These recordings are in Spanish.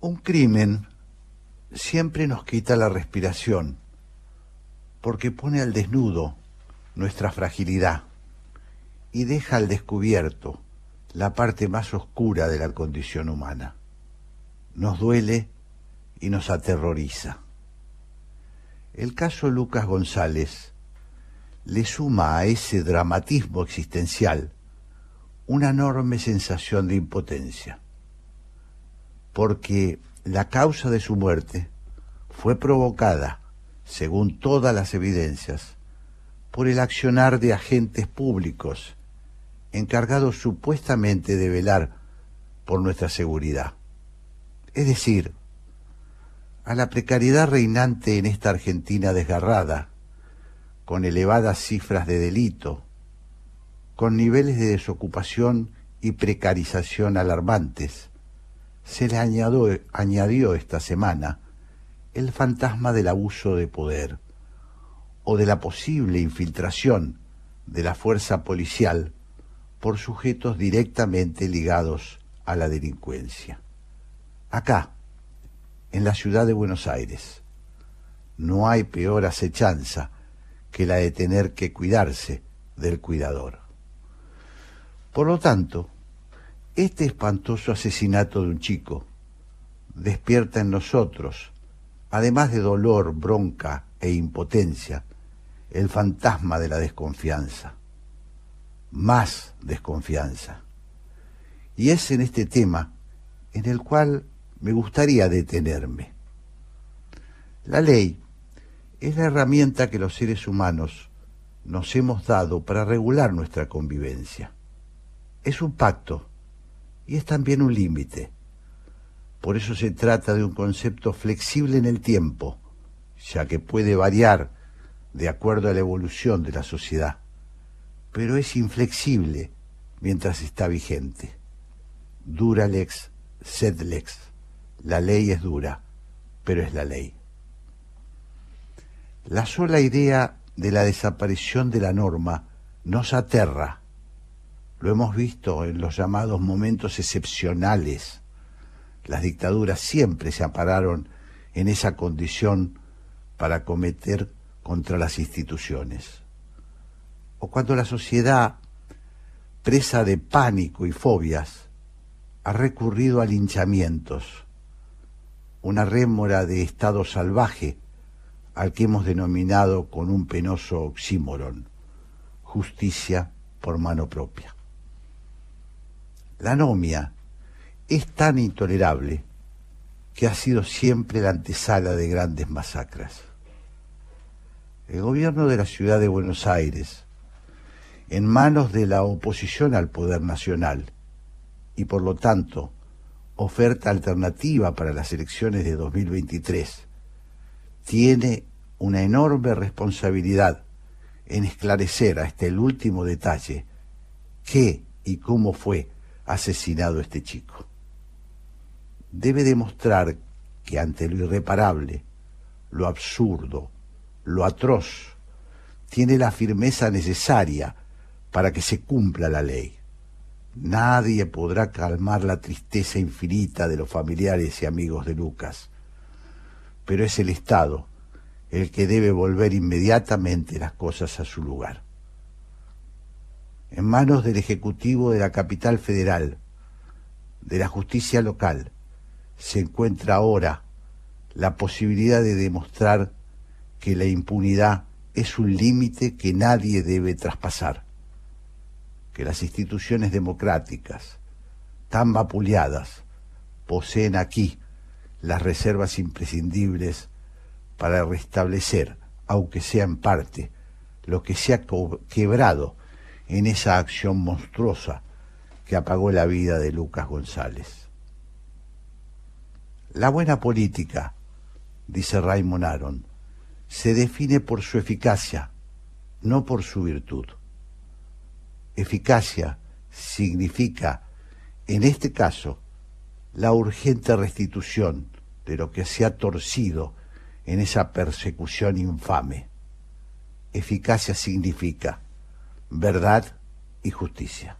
Un crimen siempre nos quita la respiración porque pone al desnudo nuestra fragilidad y deja al descubierto la parte más oscura de la condición humana. Nos duele y nos aterroriza. El caso Lucas González le suma a ese dramatismo existencial una enorme sensación de impotencia, porque la causa de su muerte fue provocada, según todas las evidencias, por el accionar de agentes públicos encargados supuestamente de velar por nuestra seguridad. Es decir, a la precariedad reinante en esta Argentina desgarrada, con elevadas cifras de delito, con niveles de desocupación y precarización alarmantes, se le añadió, esta semana el fantasma del abuso de poder o de la posible infiltración de la fuerza policial por sujetos directamente ligados a la delincuencia. Acá, en la ciudad de Buenos Aires, no hay peor acechanza que la de tener que cuidarse del cuidador. Por lo tanto, este espantoso asesinato de un chico despierta en nosotros, además de dolor, bronca e impotencia, el fantasma de la desconfianza más desconfianza. Y es en este tema en el cual me gustaría detenerme. La ley es la herramienta que los seres humanos nos hemos dado para regular nuestra convivencia. Es un pacto y es también un límite. Por eso se trata de un concepto flexible en el tiempo, ya que puede variar de acuerdo a la evolución de la sociedad pero es inflexible mientras está vigente. Dura lex, sed lex. La ley es dura, pero es la ley. La sola idea de la desaparición de la norma nos aterra. Lo hemos visto en los llamados momentos excepcionales. Las dictaduras siempre se ampararon en esa condición para cometer contra las instituciones o cuando la sociedad, presa de pánico y fobias, ha recurrido a linchamientos, una rémora de estado salvaje al que hemos denominado con un penoso oxímoron, justicia por mano propia. La anomia es tan intolerable que ha sido siempre la antesala de grandes masacres. El gobierno de la ciudad de Buenos Aires, en manos de la oposición al poder nacional y por lo tanto oferta alternativa para las elecciones de 2023, tiene una enorme responsabilidad en esclarecer hasta el último detalle qué y cómo fue asesinado este chico. Debe demostrar que ante lo irreparable, lo absurdo, lo atroz, tiene la firmeza necesaria para que se cumpla la ley. Nadie podrá calmar la tristeza infinita de los familiares y amigos de Lucas, pero es el Estado el que debe volver inmediatamente las cosas a su lugar. En manos del Ejecutivo de la capital federal, de la justicia local, se encuentra ahora la posibilidad de demostrar que la impunidad es un límite que nadie debe traspasar que las instituciones democráticas, tan vapuleadas, poseen aquí las reservas imprescindibles para restablecer, aunque sea en parte, lo que se ha quebrado en esa acción monstruosa que apagó la vida de Lucas González. La buena política, dice Raymond Aron, se define por su eficacia, no por su virtud. Eficacia significa, en este caso, la urgente restitución de lo que se ha torcido en esa persecución infame. Eficacia significa verdad y justicia.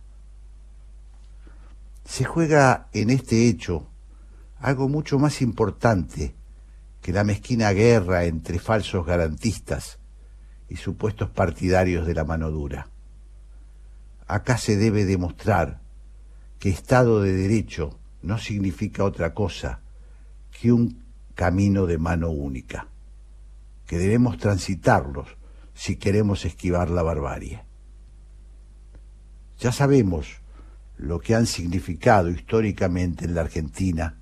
Se juega en este hecho algo mucho más importante que la mezquina guerra entre falsos garantistas y supuestos partidarios de la mano dura. Acá se debe demostrar que Estado de Derecho no significa otra cosa que un camino de mano única, que debemos transitarlos si queremos esquivar la barbarie. Ya sabemos lo que han significado históricamente en la Argentina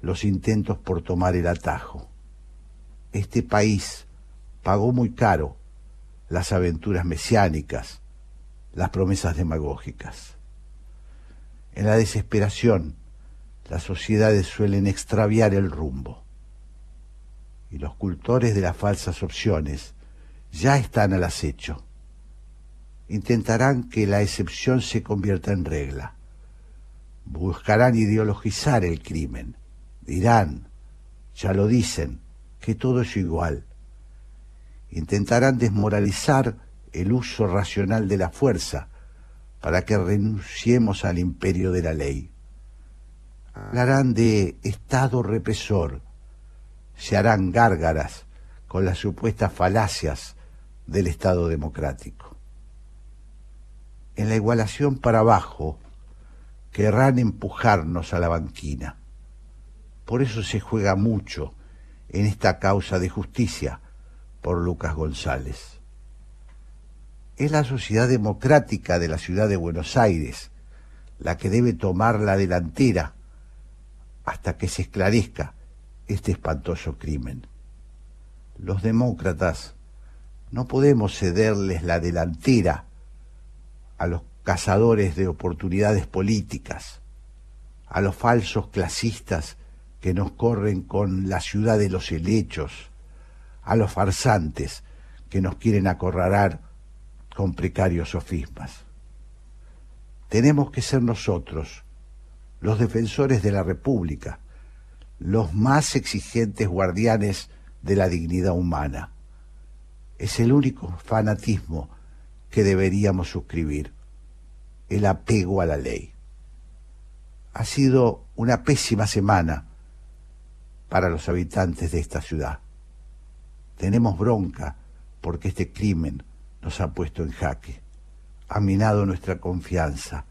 los intentos por tomar el atajo. Este país pagó muy caro las aventuras mesiánicas, las promesas demagógicas. En la desesperación, las sociedades suelen extraviar el rumbo. Y los cultores de las falsas opciones ya están al acecho. Intentarán que la excepción se convierta en regla. Buscarán ideologizar el crimen Dirán, ya lo dicen, que todo es igual. Intentarán desmoralizar el uso racional de la fuerza para que renunciemos al imperio de la ley. Hablarán de Estado represor, se harán gárgaras con las supuestas falacias del Estado democrático. En la igualación para abajo querrán empujarnos a la banquina. Por eso se juega mucho en esta causa de justicia por Lucas González. Es la sociedad democrática de la ciudad de Buenos Aires la que debe tomar la delantera hasta que se esclarezca este espantoso crimen. Los demócratas no podemos cederles la delantera a los cazadores de oportunidades políticas, a los falsos clasistas que nos corren con la ciudad de los helechos, a los farsantes que nos quieren acorralar con precarios sofismas. Tenemos que ser nosotros, los defensores de la República, los más exigentes guardianes de la dignidad humana. Es el único fanatismo que deberíamos suscribir, el apego a la ley. Ha sido una pésima semana para los habitantes de esta ciudad. Tenemos bronca porque este crimen nos ha puesto en jaque, ha minado nuestra confianza,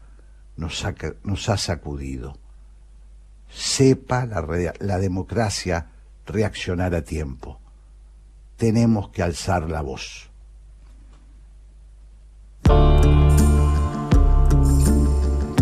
nos ha, nos ha sacudido. Sepa la, la democracia reaccionar a tiempo. Tenemos que alzar la voz.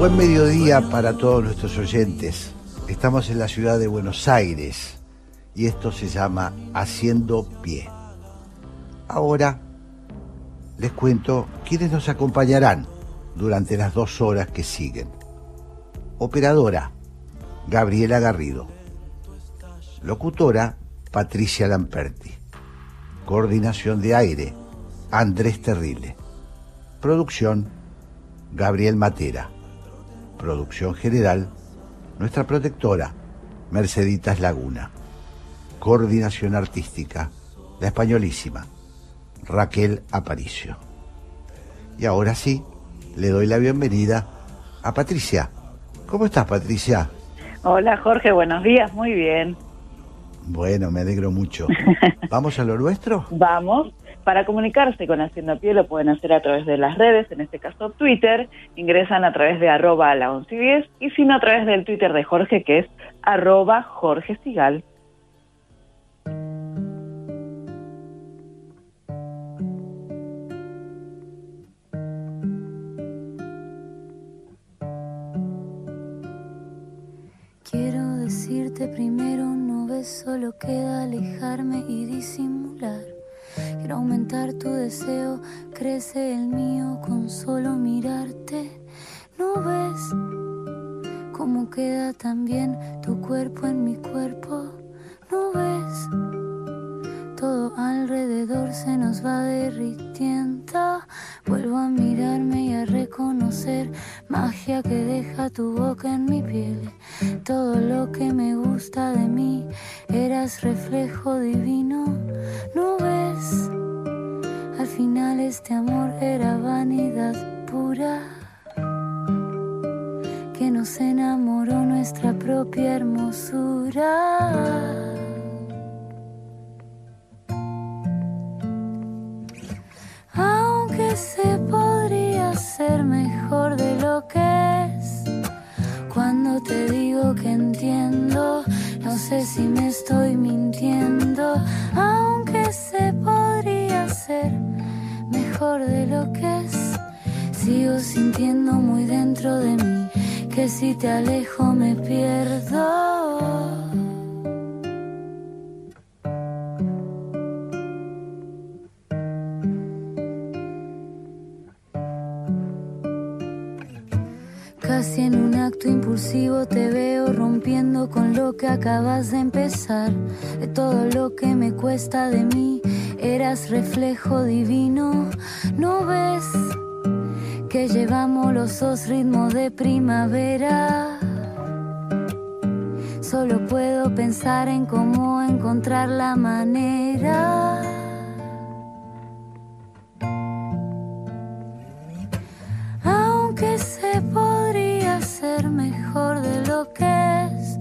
Buen mediodía para todos nuestros oyentes. Estamos en la ciudad de Buenos Aires y esto se llama Haciendo Pie. Ahora les cuento quiénes nos acompañarán durante las dos horas que siguen. Operadora, Gabriela Garrido. Locutora, Patricia Lamperti. Coordinación de aire, Andrés Terrible. Producción, Gabriel Matera Producción general, nuestra protectora, Merceditas Laguna. Coordinación artística, la españolísima, Raquel Aparicio. Y ahora sí, le doy la bienvenida a Patricia. ¿Cómo estás, Patricia? Hola, Jorge, buenos días, muy bien. Bueno, me alegro mucho. ¿Vamos a lo nuestro? Vamos. Para comunicarse con Haciendo Pie lo pueden hacer a través de las redes, en este caso Twitter, ingresan a través de arroba a la 11 y 10 y si no a través del Twitter de Jorge que es arroba Jorge Sigal. Quiero decirte primero, no ves, solo queda alejarme y disimular Quiero aumentar tu deseo, crece el mío con solo mirarte. ¿No ves cómo queda también tu cuerpo en mi cuerpo? ¿No ves? Todo alrededor se nos va derritiendo. Vuelvo a mirarme y a reconocer magia que deja tu boca en mi piel. Todo lo que me gusta de mí, eras reflejo divino. ¿No Al final este amor era vanidad pura. Que nos enamoró nuestra propia hermosura. Aunque se podría ser mejor de lo que es. Cuando te digo que entiendo, no sé si me estoy mintiendo. Aunque se podría ser mejor de lo que es. Sigo sintiendo muy dentro de mí que si te alejo me pierdo. Casi en un acto impulsivo te veo rompiendo con lo que acabas de empezar. De todo lo que me cuesta de mí, eras reflejo divino. ¿No ves que llevamos los dos ritmos de primavera? Solo puedo pensar en cómo encontrar la manera. Mejor de lo que es.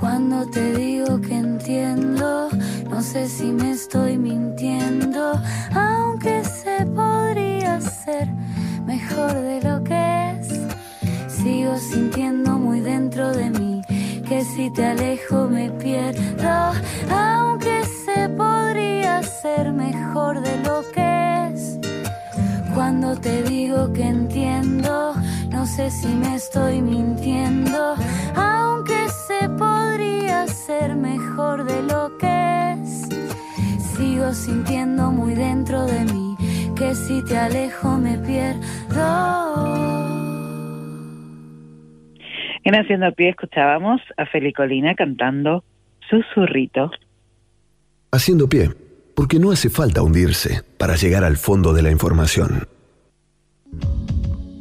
Cuando te digo que entiendo, no sé si me estoy mintiendo. Aunque se podría ser mejor de lo que es. Sigo sintiendo muy dentro de mí que si te alejo me pierdo. Aunque se podría ser mejor de lo que es. Cuando te digo que entiendo, no sé si me estoy mintiendo. Aunque se podría ser mejor de lo que es. Sigo sintiendo muy dentro de mí que si te alejo me pierdo. En Haciendo Pie escuchábamos a Felicolina cantando Susurrito. Haciendo pie, porque no hace falta hundirse para llegar al fondo de la información.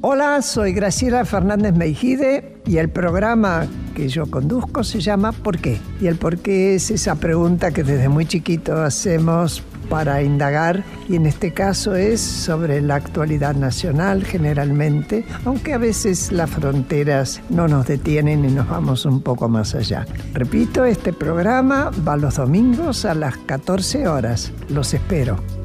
Hola, soy Graciela Fernández Meijide y el programa que yo conduzco se llama ¿Por qué? Y el por qué es esa pregunta que desde muy chiquito hacemos para indagar y en este caso es sobre la actualidad nacional generalmente, aunque a veces las fronteras no nos detienen y nos vamos un poco más allá. Repito, este programa va los domingos a las 14 horas. Los espero.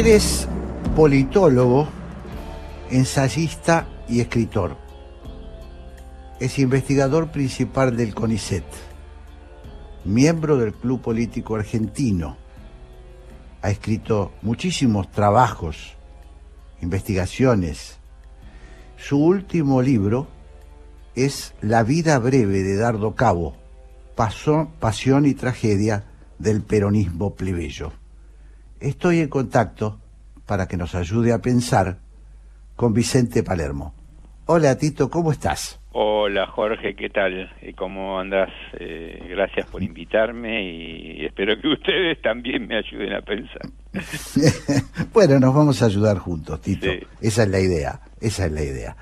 Eres politólogo, ensayista y escritor. Es investigador principal del CONICET, miembro del Club Político Argentino. Ha escrito muchísimos trabajos, investigaciones. Su último libro es La vida breve de Dardo Cabo, Pasión y tragedia del peronismo plebeyo estoy en contacto para que nos ayude a pensar con Vicente Palermo. Hola Tito, ¿cómo estás? Hola Jorge, ¿qué tal? ¿Cómo andas? Eh, gracias por invitarme y espero que ustedes también me ayuden a pensar. bueno, nos vamos a ayudar juntos, Tito. Esa es la idea, esa es la idea.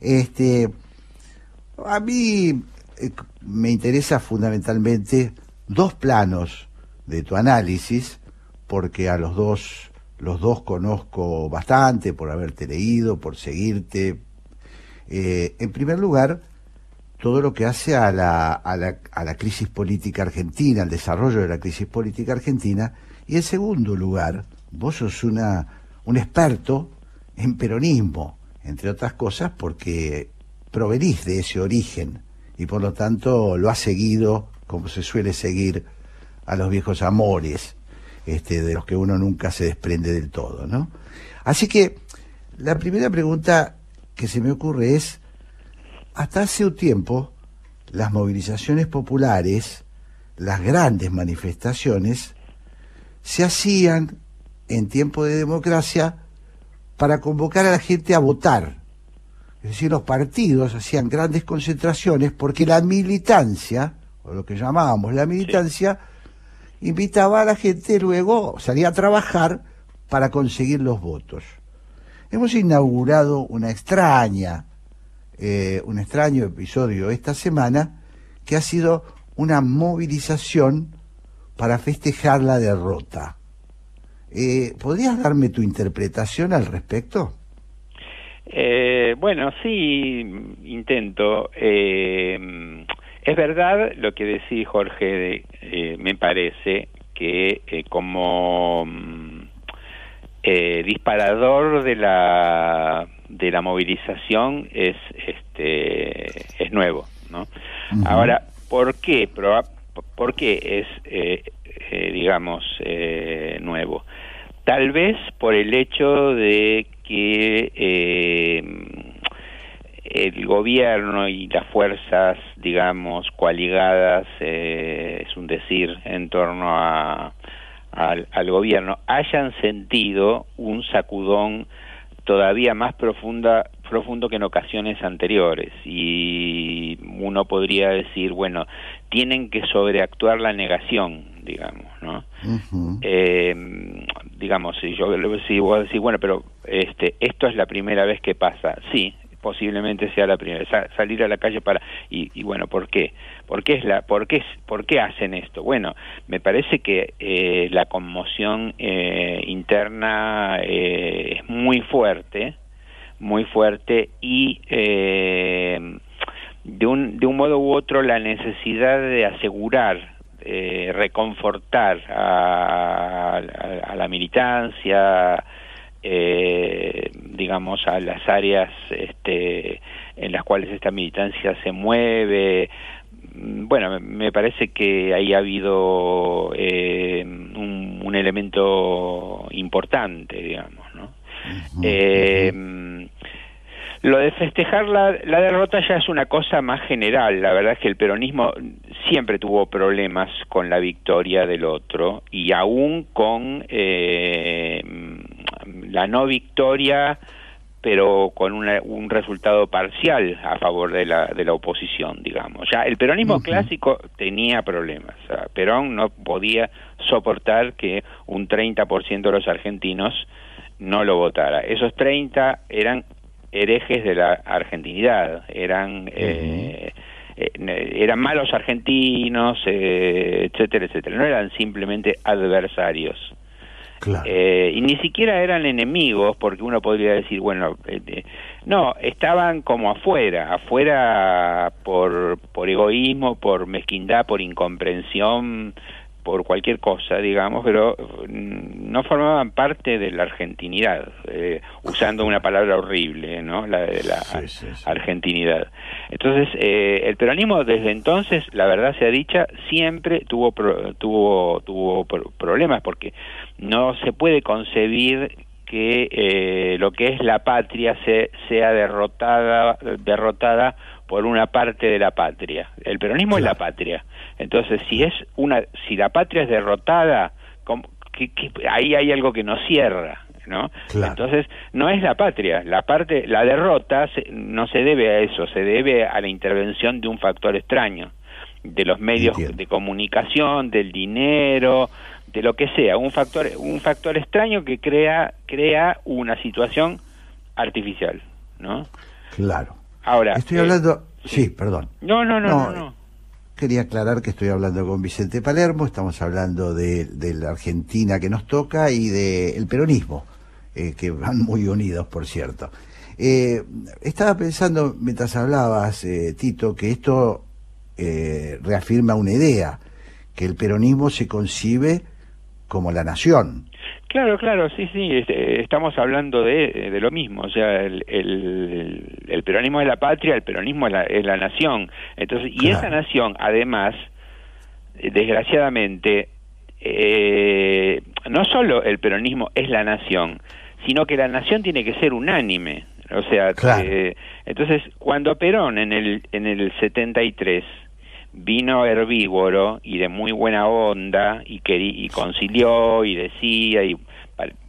Este, a mí eh, me interesa fundamentalmente dos planos de tu análisis, porque a los dos, los dos conozco bastante por haberte leído, por seguirte, eh, en primer lugar, todo lo que hace a la, a, la, a la crisis política argentina, al desarrollo de la crisis política argentina, y en segundo lugar, vos sos una, un experto en peronismo, entre otras cosas porque provenís de ese origen y por lo tanto lo has seguido como se suele seguir a los viejos amores, este, de los que uno nunca se desprende del todo, ¿no? Así que la primera pregunta que se me ocurre es, hasta hace un tiempo, las movilizaciones populares, las grandes manifestaciones, se hacían en tiempo de democracia para convocar a la gente a votar. Es decir, los partidos hacían grandes concentraciones porque la militancia, o lo que llamábamos la militancia, invitaba a la gente luego, salía a trabajar para conseguir los votos hemos inaugurado una extraña, eh, un extraño episodio esta semana que ha sido una movilización para festejar la derrota. Eh, ¿Podrías darme tu interpretación al respecto? Eh, bueno, sí, intento. Es verdad lo que decís, Jorge, me parece que como eh, disparador de la de la movilización es este es nuevo no ahora por qué por qué es eh, eh, digamos nuevo tal vez por el hecho de que el gobierno y las fuerzas digamos coaligadas es un decir en torno a al, al gobierno hayan sentido un sacudón todavía más profunda, profundo que en ocasiones anteriores. Y uno podría decir, bueno, tienen que sobreactuar la negación, digamos, ¿no? eh, digamos, si yo si vos decís, bueno, pero este, esto es la primera vez que pasa. Sí, posiblemente sea la primera salir a la calle para y, bueno por qué por qué es la por qué por qué hacen esto bueno me parece que eh, la conmoción eh, interna eh, es muy fuerte muy fuerte y de un de un modo u otro la necesidad de asegurar reconfortar a, a la militancia eh, digamos, a las áreas este, en las cuales esta militancia se mueve. Mm, bueno, me parece que ahí ha habido eh, un, elemento importante, digamos, ¿no? eh, lo de festejar la, la, derrota ya es una cosa más general. La verdad es que el peronismo siempre tuvo problemas con la victoria del otro y aún con eh, la no victoria pero con un resultado parcial a favor de la, de la oposición, digamos. Ya el peronismo clásico tenía problemas. Perón no podía soportar que un 30% de los argentinos no lo votara. Esos 30 eran herejes de la argentinidad, eran eh, eh, eran malos argentinos, eh, etcétera, etcétera. No eran simplemente adversarios. Y ni siquiera eran enemigos, porque uno podría decir, bueno, no, estaban como afuera, afuera por, por egoísmo, por mezquindad, por incomprensión, por cualquier cosa, digamos, pero mm, no formaban parte de la argentinidad, eh, usando una palabra horrible, ¿no? La de la argentinidad. Entonces, eh, el peronismo desde entonces, la verdad sea dicha, siempre tuvo tuvo tuvo problemas porque no se puede concebir que eh, lo que es la patria se, sea derrotada derrotada por una parte de la patria. El peronismo es la patria. Entonces, si es una, si la patria es derrotada, que, ahí hay algo que no cierra. ¿no? Claro. Entonces, no es la patria, la parte la derrota se- no se debe a eso, se debe a la intervención de un factor extraño, de los medios Entiendo. de comunicación, del dinero, de lo que sea, un factor un factor extraño que crea crea una situación artificial, ¿no? Claro. Ahora, Estoy eh, hablando... Sí, perdón. No, no, no, No, no, no. Quería aclarar que estoy hablando con Vicente Palermo, estamos hablando de, de la Argentina que nos toca y del peronismo, eh, que van muy unidos, por cierto. Eh, estaba pensando, mientras hablabas, eh, Tito, que esto eh, reafirma una idea, que el peronismo se concibe como la nación. Claro, claro, sí, sí, este, estamos hablando de, de lo mismo, o sea, el, el, el peronismo es la patria, el peronismo es la, es la nación, entonces, y Claro. esa nación, además, desgraciadamente, eh, no solo el peronismo es la nación, sino que la nación tiene que ser unánime, o sea, Claro. eh, entonces, cuando Perón en el, en el 73 vino herbívoro y de muy buena onda y, querí- y concilió y decía y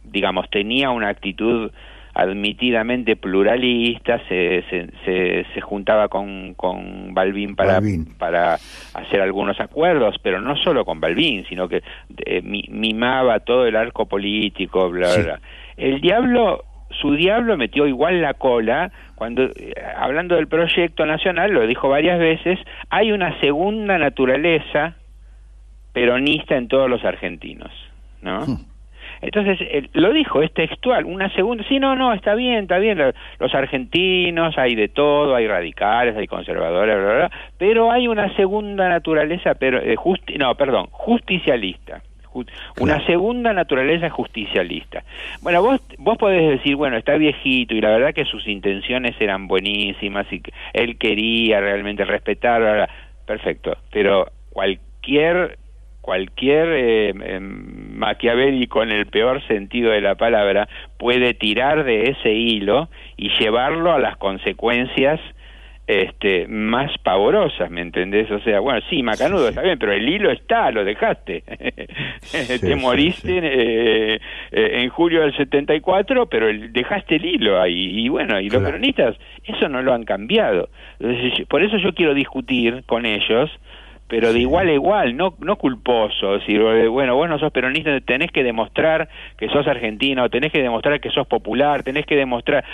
digamos tenía una actitud admitidamente pluralista se, se, se, se juntaba con, con Balbín para, para hacer algunos acuerdos pero no solo con Balbín sino que eh, mi- mimaba todo el arco político bla bla Sí. bla el diablo su diablo metió igual la cola cuando eh, hablando del proyecto nacional lo dijo varias veces hay una segunda naturaleza peronista en todos los argentinos no Hmm. entonces él lo dijo es textual una segunda sí no no está bien está bien lo- los argentinos hay de todo hay radicales hay conservadores bla, bla, bla, pero hay una segunda naturaleza pero eh, justi- no perdón justicialista Ju- una Claro. segunda naturaleza justicialista. Bueno, vos vos podés decir, bueno, está viejito y la verdad que sus intenciones eran buenísimas y que él quería realmente respetar, bla, bla. perfecto, pero cualquier cualquier eh, em, maquiavélico en el peor sentido de la palabra puede tirar de ese hilo y llevarlo a las consecuencias este más pavorosas, ¿me entendés? O sea, bueno, sí, Macanudo Sí, sí. está bien, pero el hilo está, lo dejaste. Sí, Te moriste eh, eh, en julio del 74, pero el- dejaste el hilo ahí. Y bueno, y los Claro. peronistas eso no lo han cambiado. Entonces, por eso yo quiero discutir con ellos pero de igual a igual, no no culposo, decir, eh, bueno, vos no sos peronista, tenés que demostrar que sos argentino, tenés que demostrar que sos popular, tenés que demostrar,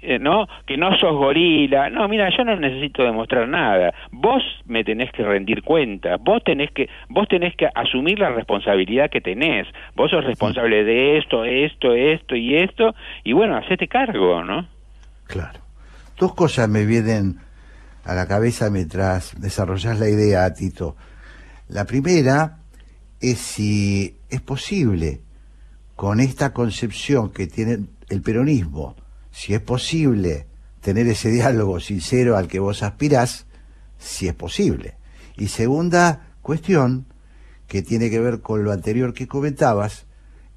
eh, ¿no? Que no sos gorila. No, mira, yo no necesito demostrar nada. Vos me tenés que rendir cuenta, vos tenés que vos tenés que asumir la responsabilidad que tenés. Vos sos responsable de esto, esto, esto y esto y bueno, hacete cargo, ¿no? Claro. Dos cosas me vienen a la cabeza mientras desarrollas la idea, Tito. La primera es si es posible, con esta concepción que tiene el peronismo, si es posible tener ese diálogo sincero al que vos aspirás, si es posible. Y segunda cuestión, que tiene que ver con lo anterior que comentabas,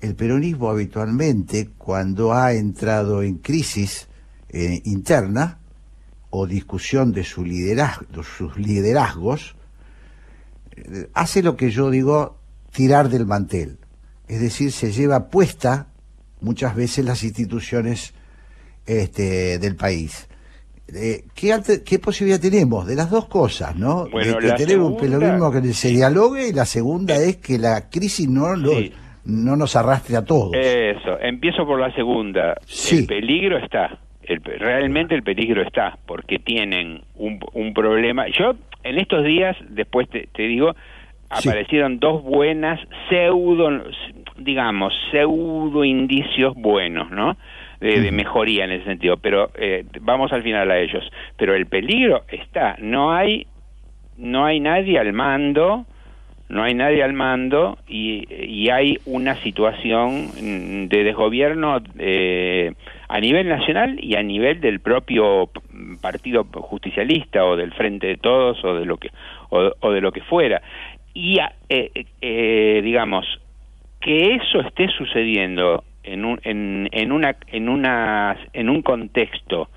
el peronismo habitualmente, cuando ha entrado en crisis eh, interna o discusión de, su liderazgo, de sus liderazgos, eh, hace lo que yo digo tirar del mantel. Es decir, se lleva puesta muchas veces las instituciones este, del país. Eh, ¿qué, ante- ¿Qué posibilidad tenemos? De las dos cosas, ¿no? Bueno, de que tener un peronismo que se dialogue y la segunda es que la crisis no, Sí. no nos arrastre a todos. Eso, empiezo por la segunda. Sí. El peligro está, el, realmente el peligro está, porque tienen un, un problema. Yo, en estos días, después te, te digo, Sí. aparecieron dos buenas pseudo, digamos, pseudo indicios buenos, ¿no? De, de mejoría en ese sentido, pero eh, vamos al final a ellos. Pero el peligro está, no hay, no hay nadie al mando, no hay nadie al mando y, y hay una situación de desgobierno eh, a nivel nacional y a nivel del propio partido justicialista o del frente de todos o de lo que o, de lo que fuera. Y a- eh, eh, digamos que eso esté sucediendo en un en, en una en una en un contexto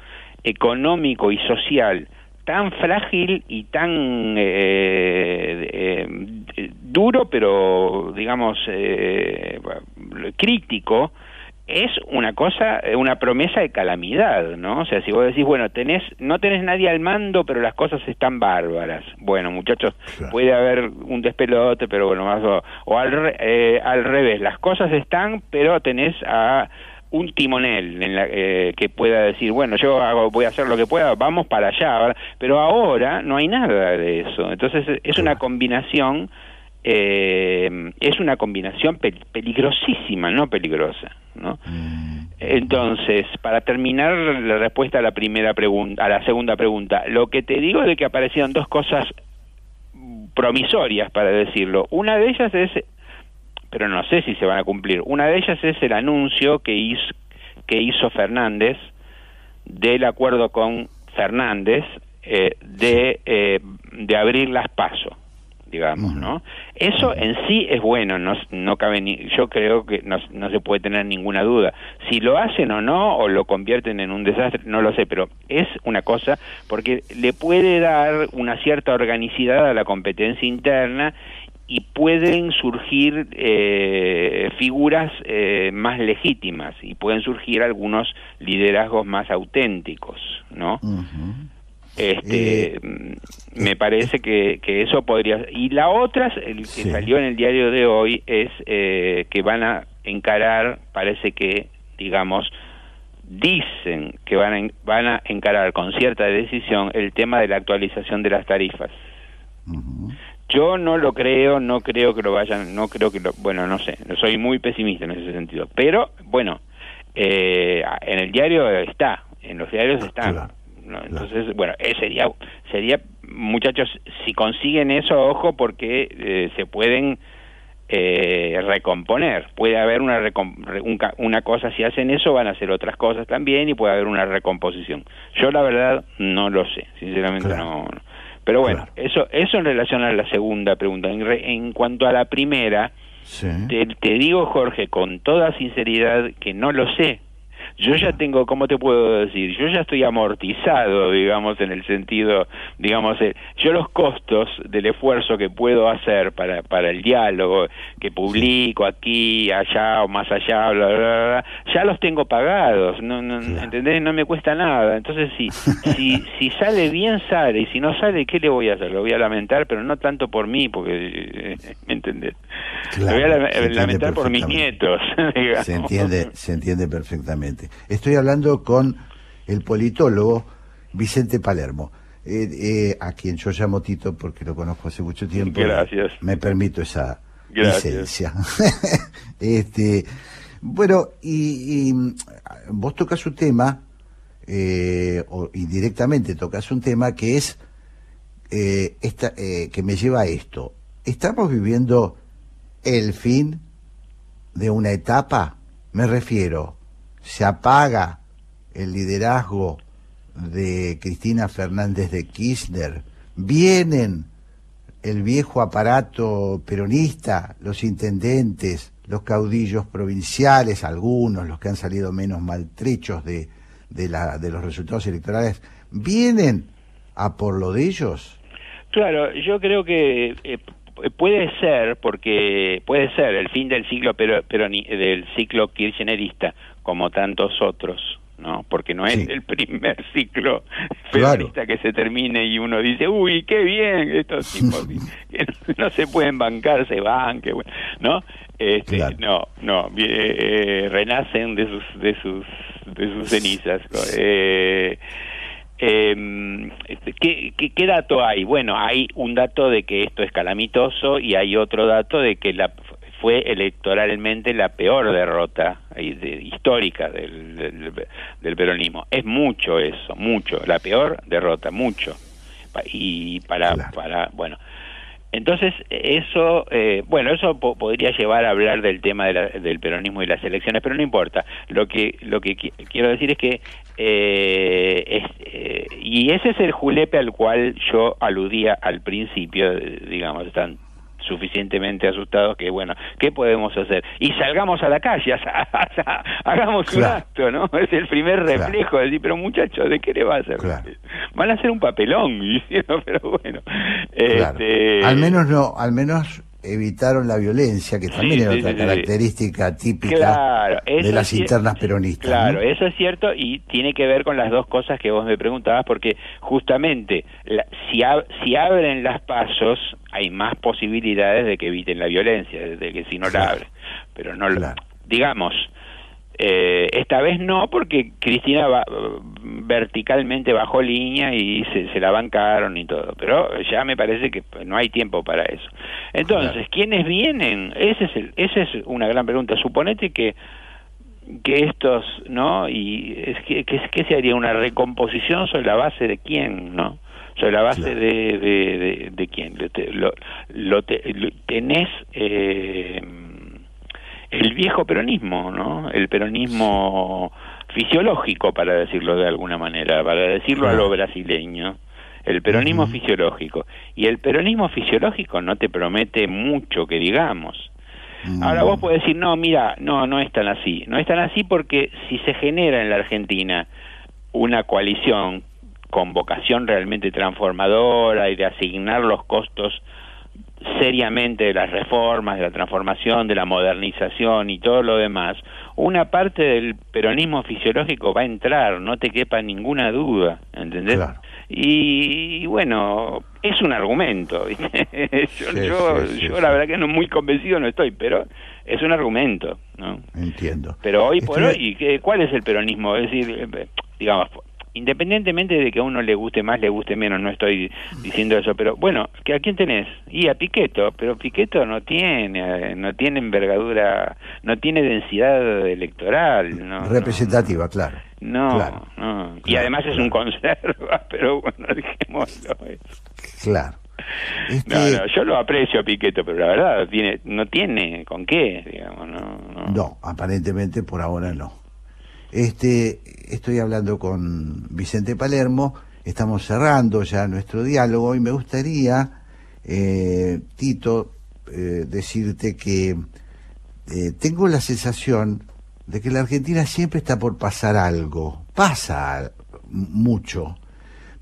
económico y social tan frágil y tan eh, eh, duro pero digamos eh, crítico es una cosa, eh, una promesa de calamidad, ¿no? O sea, si vos decís, bueno, tenés, no tenés nadie al mando, pero las cosas están bárbaras. Bueno, muchachos, puede haber un despelote, pero bueno, más o, al, eh, al revés, las cosas están, pero tenés a un timonel en la, eh, que pueda decir, bueno, yo hago, voy a hacer lo que pueda, vamos para allá, pero ahora no hay nada de eso. Entonces es una combinación, eh, es una combinación peligrosísima, no peligrosa, ¿no? Mm. Entonces, para terminar la respuesta a la primera pregunta, a la segunda pregunta, lo que te digo es de que aparecieron dos cosas promisorias, para decirlo. Una de ellas es pero no sé si se van a cumplir. Una de ellas es el anuncio que hizo, que hizo Fernández del acuerdo con Fernández eh, de, eh, de abrir las pasos digamos, ¿no? Eso en sí es bueno, no, no cabe ni, yo creo que no, no, se puede tener ninguna duda. Si lo hacen o no, o lo convierten en un desastre, no lo sé, pero es una cosa porque le puede dar una cierta organicidad a la competencia interna y pueden surgir eh, figuras eh, más legítimas y pueden surgir algunos liderazgos más auténticos, ¿no? Este, eh, me parece que, que, eso podría y la otra el que salió en el diario de hoy es que van a encarar parece que digamos dicen que van a, van a encarar con cierta decisión el tema de la actualización de las tarifas yo no lo creo, no creo que lo vayan, no creo que lo, bueno, no sé, soy muy pesimista en ese sentido. Pero, bueno, eh, en el diario está, en los diarios está. Entonces, bueno, eh, sería, sería, muchachos, si consiguen eso, ojo, porque eh, se pueden eh, recomponer. Puede haber una, una cosa, si hacen eso, van a hacer otras cosas también y puede haber una recomposición. Yo, la verdad, no lo sé, sinceramente no pero bueno, eso, eso en relación a la segunda pregunta. En, en cuanto a la primera, te, te digo, Jorge, con toda sinceridad que no lo sé yo ya tengo, ¿cómo te puedo decir? Yo ya estoy amortizado, digamos, en el sentido, digamos, eh, yo los costos del esfuerzo que puedo hacer para, para el diálogo, que publico aquí, allá o más allá, bla, bla, bla, ya los tengo pagados, no, no, ¿entendés? No me cuesta nada. Entonces, si, si, si sale bien, sale, y si no sale, ¿qué le voy a hacer? Lo voy a lamentar, pero no tanto por mí, porque, eh, ¿me entendés? lo voy a lamentar por mis nietos. Se entiende, se entiende perfectamente. Estoy hablando con el politólogo Vicente Palermo, eh, eh, a quien yo llamo Tito porque lo conozco hace mucho tiempo. Gracias. Me permito esa licencia. este, bueno, y, vos tocas un tema, eh, o indirectamente tocas un tema que es esta, que me lleva a esto. ¿Estamos viviendo el fin de una etapa? Me refiero se apaga el liderazgo de Cristina Fernández de Kirchner, vienen el viejo aparato peronista, los intendentes, los caudillos provinciales, algunos, los que han salido menos maltrechos de, de, la, de los resultados electorales, vienen a por lo de ellos. Claro, yo creo que eh, puede ser, porque puede ser el fin del ciclo pero, pero del ciclo kirchnerista, como tantos otros, ¿no? Porque no es el primer ciclo peronista que se termine y uno dice, uy, qué bien, estos tipos que no, se pueden bancar, se van, bueno, ¿no? Este, No, no, eh, renacen de sus, de sus, de sus cenizas. Eh, eh, ¿qué, qué, qué dato hay? Bueno, hay un dato de que esto es calamitoso y hay otro dato de que la fue electoralmente la peor derrota histórica del, del, peronismo. Es mucho eso, mucho, la peor derrota, mucho. Y para, para bueno, entonces, eso, eh, bueno, eso podría llevar a hablar del tema del peronismo y las elecciones, pero no importa. Lo que, lo que quiero decir es que, eh, eh, y ese es el julepe al cual yo aludía al principio, digamos, están suficientemente asustados que bueno, ¿qué podemos hacer? Y salgamos a la calle, hagamos un acto, ¿no? Es el primer reflejo de decir, pero muchachos, ¿de qué le va a hacer? Van a hacer un papelón, pero bueno. Este... Al menos no, al menos evitaron la violencia, que también Sí, era sí, otra sí, característica típica Claro, de las internas peronistas. Claro, ¿no? eso es cierto y tiene que ver con las dos cosas que vos me preguntabas, porque justamente la- si, ab- si abren las pasos, hay más posibilidades de que eviten la violencia, de que si no la abren. Pero no lo. Claro. Digamos, eh, esta vez no, porque Cristina va- verticalmente bajó línea y se, se la bancaron y todo, pero ya me parece que no hay tiempo para eso. Entonces, Claro. ¿quiénes vienen? Ese es el, esa es una gran pregunta. Suponete que que estos, ¿no? Y es que, que, que se haría una recomposición sobre la base de quién, ¿no? Sobre la base Claro. de, de, de, de quién. Lo, lo, lo te- lo- tenés eh, el viejo peronismo, ¿no? El peronismo fisiológico, para decirlo de alguna manera, para decirlo a lo brasileño. El peronismo fisiológico. Y el peronismo fisiológico no te promete mucho que digamos. Ahora vos podés decir, no, mira, no, no es tan así. No es tan así porque si se genera en la Argentina una coalición con vocación realmente transformadora y de asignar los costos seriamente de las reformas, de la transformación, de la modernización y todo lo demás, una parte del peronismo fisiológico va a entrar, no te quepa ninguna duda, ¿entendés? Claro. Y, bueno, es un argumento. ¿viste? yo, Sí, yo, sí, sí, yo la verdad que no muy convencido no estoy, pero es un argumento, ¿no? Entiendo. Pero hoy por Estoy- hoy, ¿qué- ¿cuál es el peronismo? Es decir, eh, digamos, independientemente de que a uno le guste más, le guste menos, no estoy diciendo eso, pero bueno, ¿que ¿a quién tenés? Y a Piqueto, pero Piqueto no tiene, eh, no tiene envergadura, no tiene densidad electoral, ¿no? Representativa, claro. No, Claro. no. Y Claro, además es un conserva, pero bueno, dejémoslo. Claro. Este, No, no, yo lo aprecio a Piqueto, pero la verdad tiene, no tiene con qué, digamos, no. no. No, aparentemente por ahora no. Este, estoy hablando con Vicente Palermo, estamos cerrando ya nuestro diálogo y me gustaría, eh, Tito, eh, decirte que eh, tengo la sensación de que la Argentina siempre está por pasar algo, pasa mucho,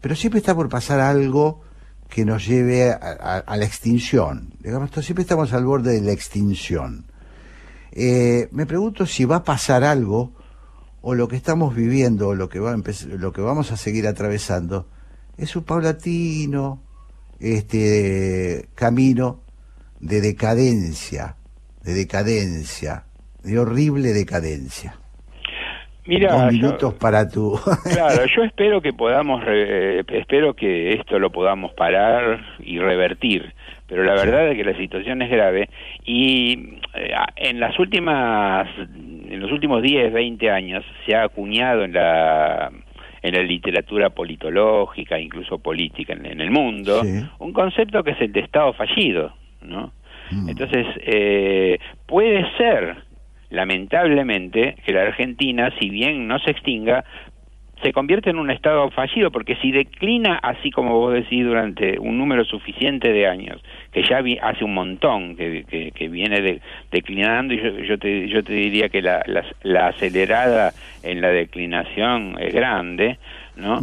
pero siempre está por pasar algo que nos lleve a, a- la extinción. Digamos, siempre estamos al borde de la extinción. Me pregunto si va a pasar algo o lo que estamos viviendo o lo que va a lo que vamos a seguir atravesando es un paulatino este camino de decadencia, de decadencia, de horrible decadencia. Mira, Dos yo- minutos para tu Claro, yo espero que podamos, re- espero que esto lo podamos parar y revertir, pero la verdad es que la situación es grave y eh, en las últimas, en los últimos 10, 20 años se ha acuñado en la en la literatura politológica, incluso política en, en el mundo, Sí. un concepto que es el de Estado fallido, ¿no? Mm. Entonces, eh, puede ser, lamentablemente, que la Argentina, si bien no se extinga, se convierte en un Estado fallido, porque si declina, así como vos decís, durante un número suficiente de años, que ya vi- hace un montón que, que- viene de- declinando, y yo, yo te, yo te diría que la, la, la acelerada en la declinación es grande, ¿no?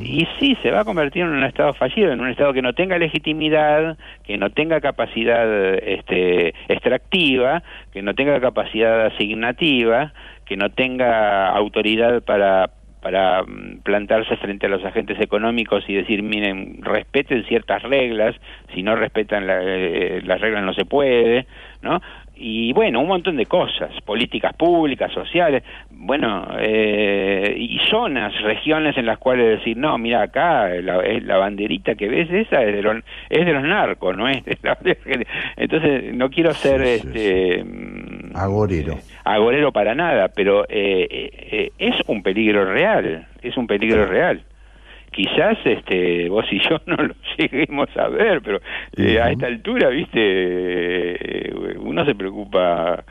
Y sí, se va a convertir en un Estado fallido, en un Estado que no tenga legitimidad, que no tenga capacidad este, extractiva, que no tenga capacidad asignativa, que no tenga autoridad para para mm, plantarse frente a los agentes económicos y decir, miren, respeten ciertas reglas, si no respetan la- eh, las reglas no se puede, ¿no? Y bueno, un montón de cosas, políticas públicas, sociales, bueno, eh, y zonas, regiones en las cuales decir, no, mira acá, la, la banderita que ves esa es de los, es de los narcos, no es de la... Entonces, no quiero ser Sí, sí, este... mm, Agorero. eh, agorero para nada, pero eh, eh, eh, es un peligro real, es un peligro real. Quizás este, vos y yo no lo lleguemos a ver, pero eh, a esta altura, viste, eh, uno se preocupa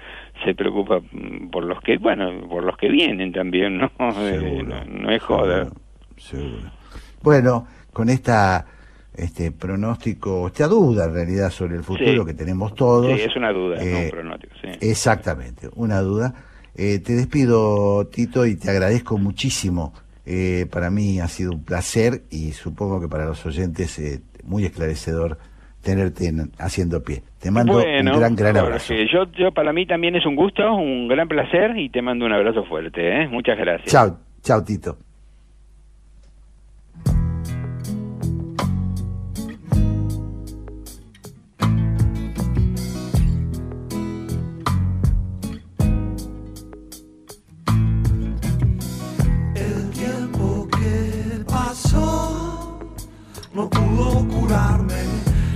se preocupa mm, por los que, bueno, por los que vienen también, ¿no? Eh, no, no es joda. Seguro, seguro. Bueno, con esta este pronóstico, esta duda en realidad sobre el futuro Sí. que tenemos todos. Sí, es una duda, no eh, un pronóstico, sí. Exactamente, una duda. Eh, te despido, Tito, y te agradezco muchísimo. Eh, para mí ha sido un placer y supongo que para los oyentes eh, muy esclarecedor tenerte haciendo pie. Te mando un gran, gran abrazo. Yo, yo, para mí también es un gusto, un gran placer y te mando un abrazo fuerte. ¿eh? Muchas gracias. Chao, chao Tito.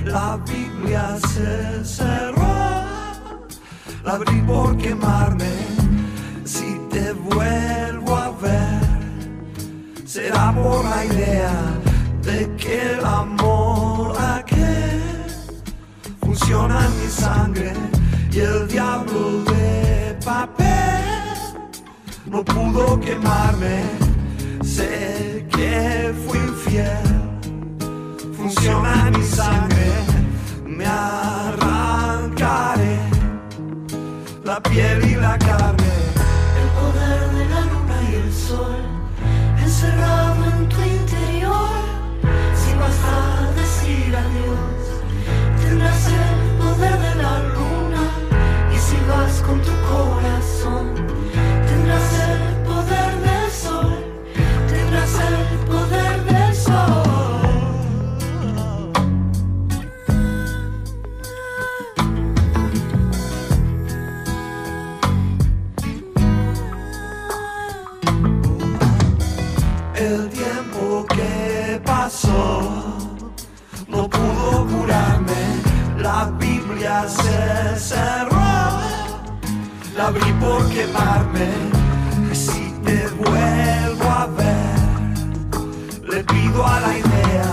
La Biblia se cerró, la abrí por quemarme. Si te vuelvo a ver, será por la idea de que el amor aquel funciona mi sangre y el diablo de papel no pudo quemarme. Sé que fui infiel funciona mi sangre, me arrancaré la piel y la carne. El poder de la luna y el sol, encerrado en tu interior, si vas a decir adiós, tendrás el poder de la luna. Y si vas con tu corazón, no pudo curarme, la Biblia se cerró, la abrí por quemarme, si te vuelvo a ver, le pido a la idea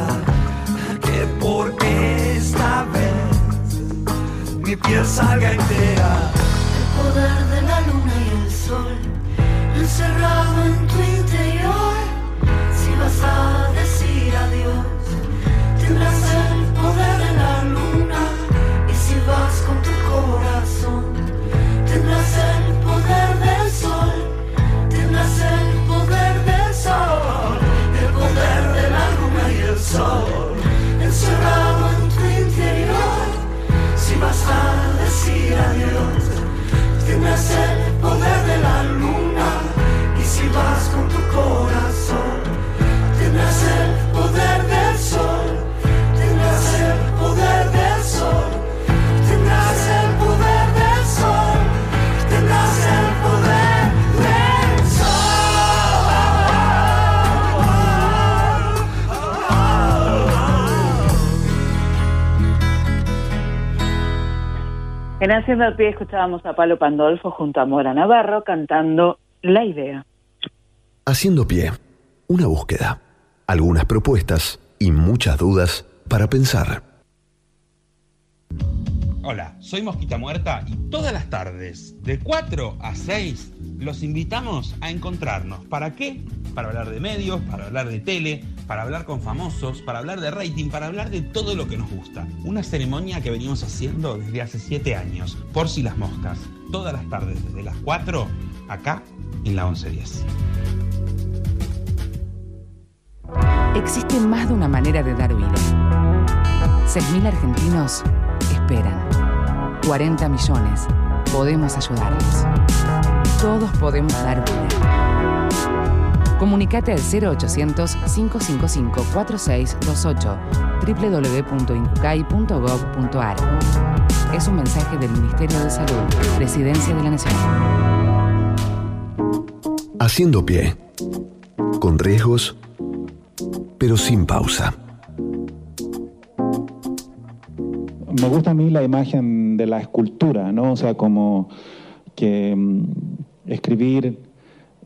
que por esta vez mi piel salga entera. El poder de la luna y el sol, encerrado en tu interior, si vas a vas con tu corazón tendrás el poder del En Haciendo Pie escuchábamos a Palo Pandolfo junto a Mora Navarro cantando La Idea. Haciendo pie, una búsqueda, algunas propuestas y muchas dudas para pensar. Hola, soy Mosquita Muerta y todas las tardes, de 4 a 6, los invitamos a encontrarnos. ¿Para qué? Para hablar de medios, para hablar de tele, para hablar con famosos, para hablar de rating, para hablar de todo lo que nos gusta. Una ceremonia que venimos haciendo desde hace 7 años, por si las moscas. Todas las tardes, desde las 4, acá en la 1110. Existe más de una manera de dar vida. 6.000 argentinos esperan. 40 millones. Podemos ayudarlos. Todos podemos dar vida. Comunicate al 0800-555-4628 www.incucay.gov.ar Es un mensaje del Ministerio de Salud, Presidencia de la Nación. Haciendo pie. Con riesgos, pero sin pausa. Me gusta a mí la imagen de la escultura, ¿no? O sea, como que mm, escribir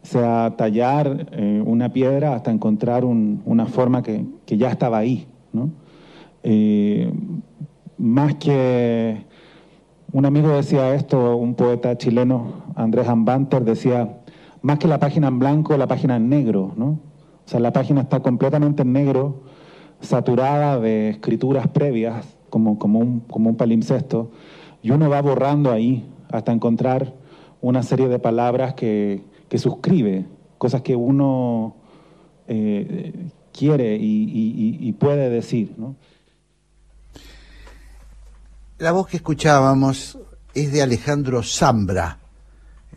sea tallar eh, una piedra hasta encontrar una forma que, ya estaba ahí, ¿no? Eh, más que un amigo decía esto, un poeta chileno, Andrés Ambanter, decía, más que la página en blanco, la página en negro, ¿no? O sea, la página está completamente en negro, saturada de escrituras previas, como, como, un, como un palimpsesto, y uno va borrando ahí hasta encontrar una serie de palabras que, que suscribe, cosas que uno eh, quiere y, y, puede decir. ¿no? La voz que escuchábamos es de Alejandro Zambra.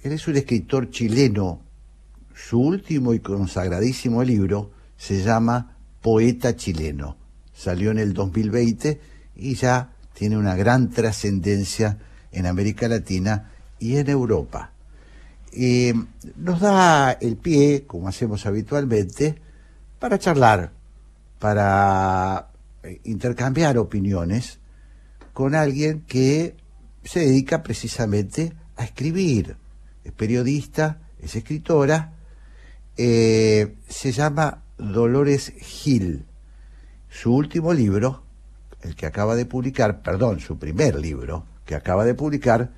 Él es un escritor chileno. Su último y consagradísimo libro se llama Poeta chileno. Salió en el 2020 y ya tiene una gran trascendencia en América Latina y en Europa. Nos da el pie, como hacemos habitualmente, para charlar, para eh, intercambiar opiniones con alguien que se dedica precisamente a escribir. Es periodista, es escritora, eh, se llama Dolores Gil. Su último libro, el que acaba de publicar, perdón, su primer libro que acaba de publicar,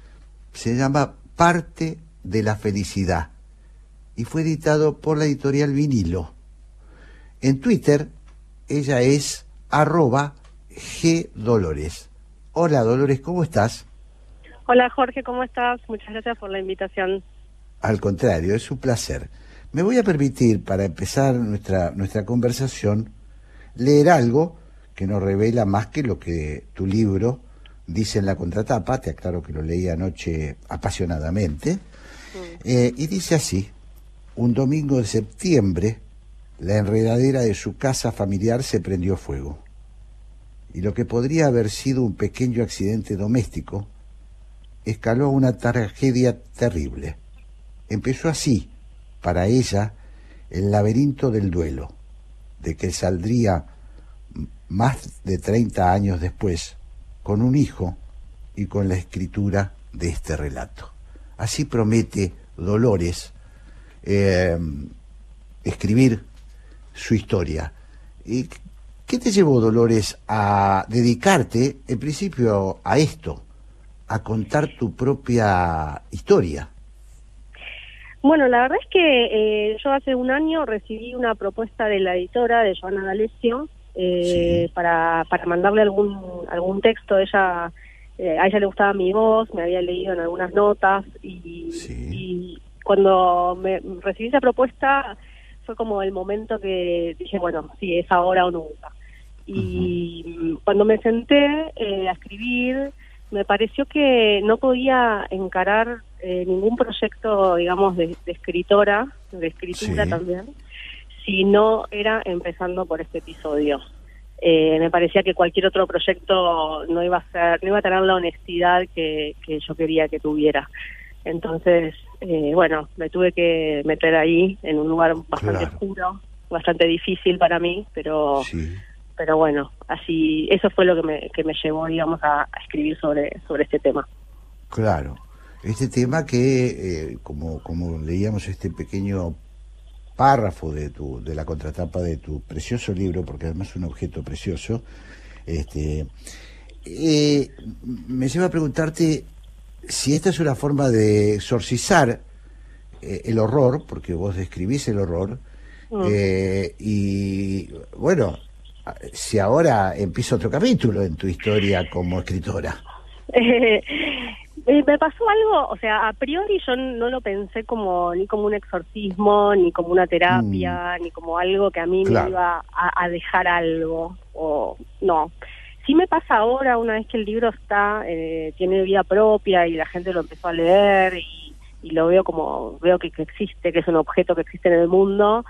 se llama Parte de la Felicidad y fue editado por la editorial Vinilo. En Twitter, ella es arroba G Dolores. Hola Dolores, ¿cómo estás? Hola Jorge, ¿cómo estás? Muchas gracias por la invitación. Al contrario, es un placer. Me voy a permitir, para empezar nuestra, nuestra conversación, leer algo que nos revela más que lo que tu libro dice en la contratapa, te aclaro que lo leí anoche apasionadamente, eh, y dice así, un domingo de septiembre, la enredadera de su casa familiar se prendió fuego y lo que podría haber sido un pequeño accidente doméstico escaló a una tragedia terrible. Empezó así, para ella, el laberinto del duelo, de que saldría más de 30 años después, con un hijo y con la escritura de este relato. Así promete Dolores eh, escribir su historia. ¿Y ¿Qué te llevó, Dolores, a dedicarte, en principio, a esto, a contar tu propia historia? Bueno, la verdad es que eh, yo hace un año recibí una propuesta de la editora, de Joana D'Alessio, eh, para, para mandarle algún algún texto. Ella eh, a ella le gustaba mi voz, me había leído en algunas notas y, y cuando me recibí esa propuesta fue como el momento que dije, bueno, sí, es ahora o nunca. Y cuando me senté eh, a escribir, me pareció que no podía encarar eh, ningún proyecto, digamos, de, escritora, de escritura también, si no era empezando por este episodio. Eh, me parecía que cualquier otro proyecto no iba a ser, no iba a tener la honestidad que, que yo quería que tuviera. Entonces, eh, bueno, me tuve que meter ahí en un lugar bastante oscuro, bastante difícil para mí, pero pero bueno, así eso fue lo que me, que me llevó, digamos, a, escribir sobre sobre este tema. Claro, este tema que, eh, como como leíamos este pequeño párrafo de tu de la contratapa de tu precioso libro, porque además es un objeto precioso, este eh, me lleva a preguntarte si esta es una forma de exorcizar eh, el horror, porque vos describís el horror, mm. eh, y bueno, si ahora empieza otro capítulo en tu historia como escritora. Eh, me pasó algo, o sea, a priori yo no lo pensé como ni como un exorcismo, ni como una terapia, mm. ni como algo que a mí me iba a, a dejar algo, o no. Sí me pasa ahora, una vez que el libro está, eh, tiene vida propia y la gente lo empezó a leer y, lo veo como, veo que, existe, que es un objeto que existe en el mundo,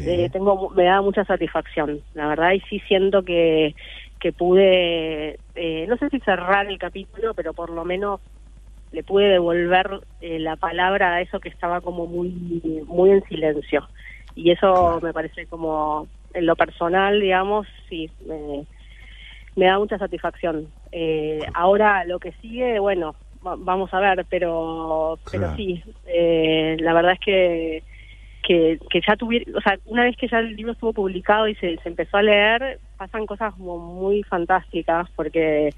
eh, tengo, me da mucha satisfacción, la verdad, y sí siento que, que pude, eh, no sé si cerrar el capítulo, pero por lo menos le pude devolver la palabra a eso que estaba como muy, muy en silencio. Y eso me parece como, en lo personal, digamos, sí, me me da mucha satisfacción. Eh, ahora lo que sigue, bueno, vamos a ver, pero pero sí, eh, la verdad es que, que, que ya tuvieron, o sea, una vez que ya el libro estuvo publicado y se, se empezó a leer, pasan cosas como muy fantásticas porque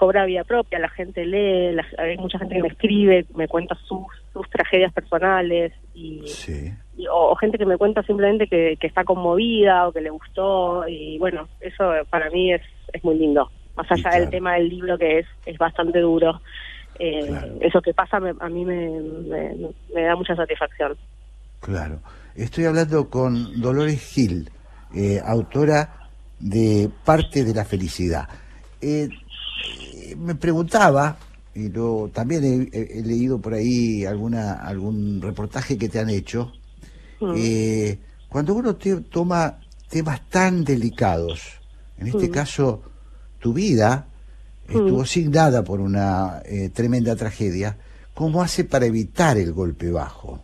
cobra vida propia, la gente lee, hay mucha gente que me escribe, me cuenta sus, sus tragedias personales y, o, gente que me cuenta simplemente que, que está conmovida o que le gustó y bueno, eso para mí es es muy lindo. Más allá del tema del libro que es, es bastante duro. Eh, eso que pasa a mí me, me, da mucha satisfacción. Claro. Estoy hablando con Dolores Gil, eh, autora de Parte de la Felicidad. Eh, me preguntaba, y lo, también he, leído por ahí alguna algún reportaje que te han hecho, mm. eh, cuando uno toma temas tan delicados, en este mm. caso tu vida estuvo mm. signada por una eh, tremenda tragedia, ¿cómo hace para evitar el golpe bajo?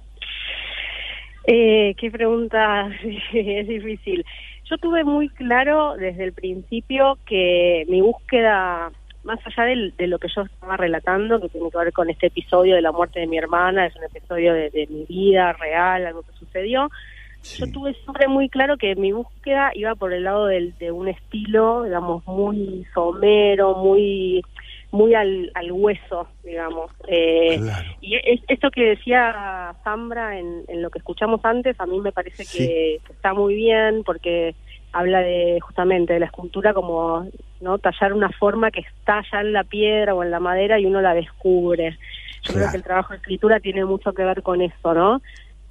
Eh, qué pregunta es difícil. Yo tuve muy claro desde el principio que mi búsqueda, más allá de, lo que yo estaba relatando, que tiene que ver con este episodio de la muerte de mi hermana, es un episodio de, mi vida real, algo que sucedió, yo tuve siempre muy claro que mi búsqueda iba por el lado del, de un estilo, digamos, muy somero, muy muy al, al hueso, digamos. Eh, Y esto que decía Zambra en, en, lo que escuchamos antes, a mí me parece que, está muy bien porque habla de justamente de la escultura como no tallar una forma que está ya en la piedra o en la madera y uno la descubre. Yo creo que el trabajo de escritura tiene mucho que ver con eso, ¿no?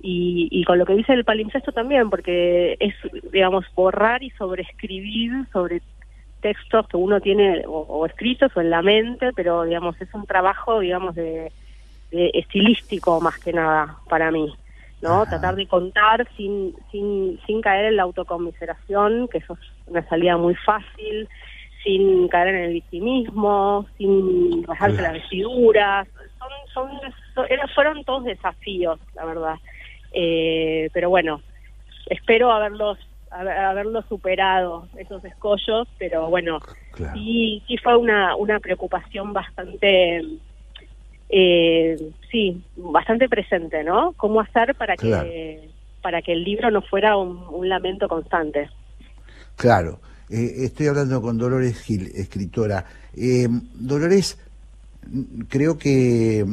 Y, y, con lo que dice el palimpsesto también, porque es, digamos, borrar y sobreescribir sobre textos que uno tiene o, escritos o en la mente, pero digamos es un trabajo, digamos, de, estilístico más que nada para mí, ¿no? Tratar de contar sin, sin, sin caer en la autocomiseración, que eso es una salida muy fácil, sin caer en el victimismo, sin bajarse las vestiduras, son, son, fueron todos desafíos, la verdad. Eh, pero bueno, espero haberlos haberlo superado esos escollos, pero bueno, sí, sí fue una, una preocupación bastante, eh, sí, bastante presente, ¿no? ¿Cómo hacer para que para que el libro no fuera un, lamento constante? Claro, eh, estoy hablando con Dolores Gil, escritora. Eh, Dolores, creo que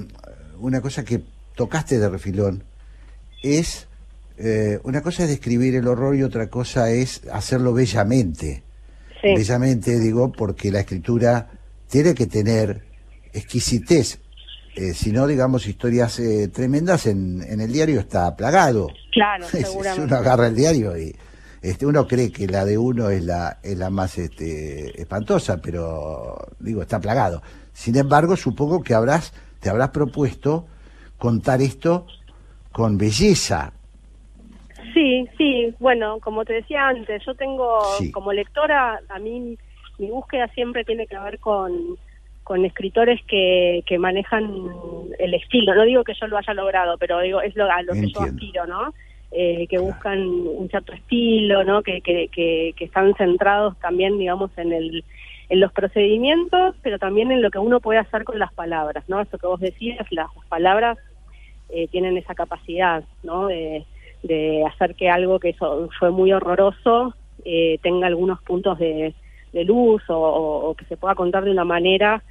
una cosa que tocaste de refilón es eh, una cosa es describir el horror y otra cosa es hacerlo bellamente. Bellamente digo porque la escritura tiene que tener exquisitez. Eh, si no, digamos, historias eh, tremendas en, en, el diario está plagado. Claro, seguramente. uno agarra el diario y este, uno cree que la de uno es la, es la más este, espantosa, pero digo, está plagado. Sin embargo, supongo que habrás, te habrás propuesto contar esto con belleza, Sí, sí, bueno, como te decía antes, yo tengo como lectora, a mí mi búsqueda siempre tiene que ver con, con escritores que, que manejan el estilo. No digo que yo lo haya logrado, pero digo es lo, a lo que yo aspiro, ¿no? Eh, que buscan un cierto estilo, ¿no? Que, que, que, que, están centrados también, digamos, en el en los procedimientos, pero también en lo que uno puede hacer con las palabras, ¿no? Eso que vos decías, las, palabras eh, tienen esa capacidad, ¿no? De, de hacer que algo que fue muy horroroso eh, tenga algunos puntos de, luz o, que se pueda contar de una manera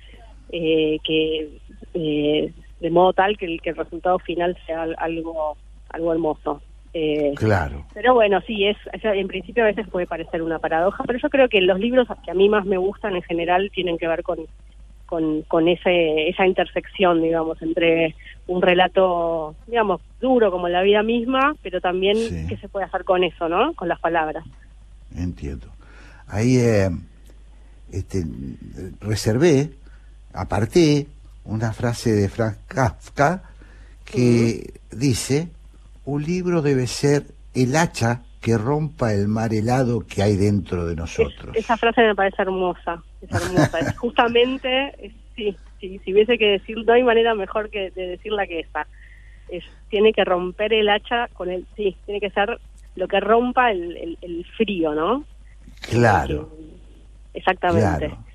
eh, que eh, de modo tal que el, que el resultado final sea algo algo hermoso claro pero bueno sí es en principio a veces puede parecer una paradoja pero yo creo que los libros que a mí más me gustan en general tienen que ver con con, con ese, esa intersección, digamos, entre un relato, digamos, duro como la vida misma, pero también qué se puede hacer con eso, ¿no? Con las palabras. Entiendo. Ahí eh, este, reservé, aparté una frase de Frank Kafka que dice, un libro debe ser el hacha que rompa el mar helado que hay dentro de nosotros. esa frase me parece hermosa, es hermosa. es justamente, sí, sí, si hubiese que decir, no hay manera mejor que de decirla que esa. Es, tiene que romper el hacha con el, sí, tiene que ser lo que rompa el, el, frío, ¿no? Claro. exactamente. Claro,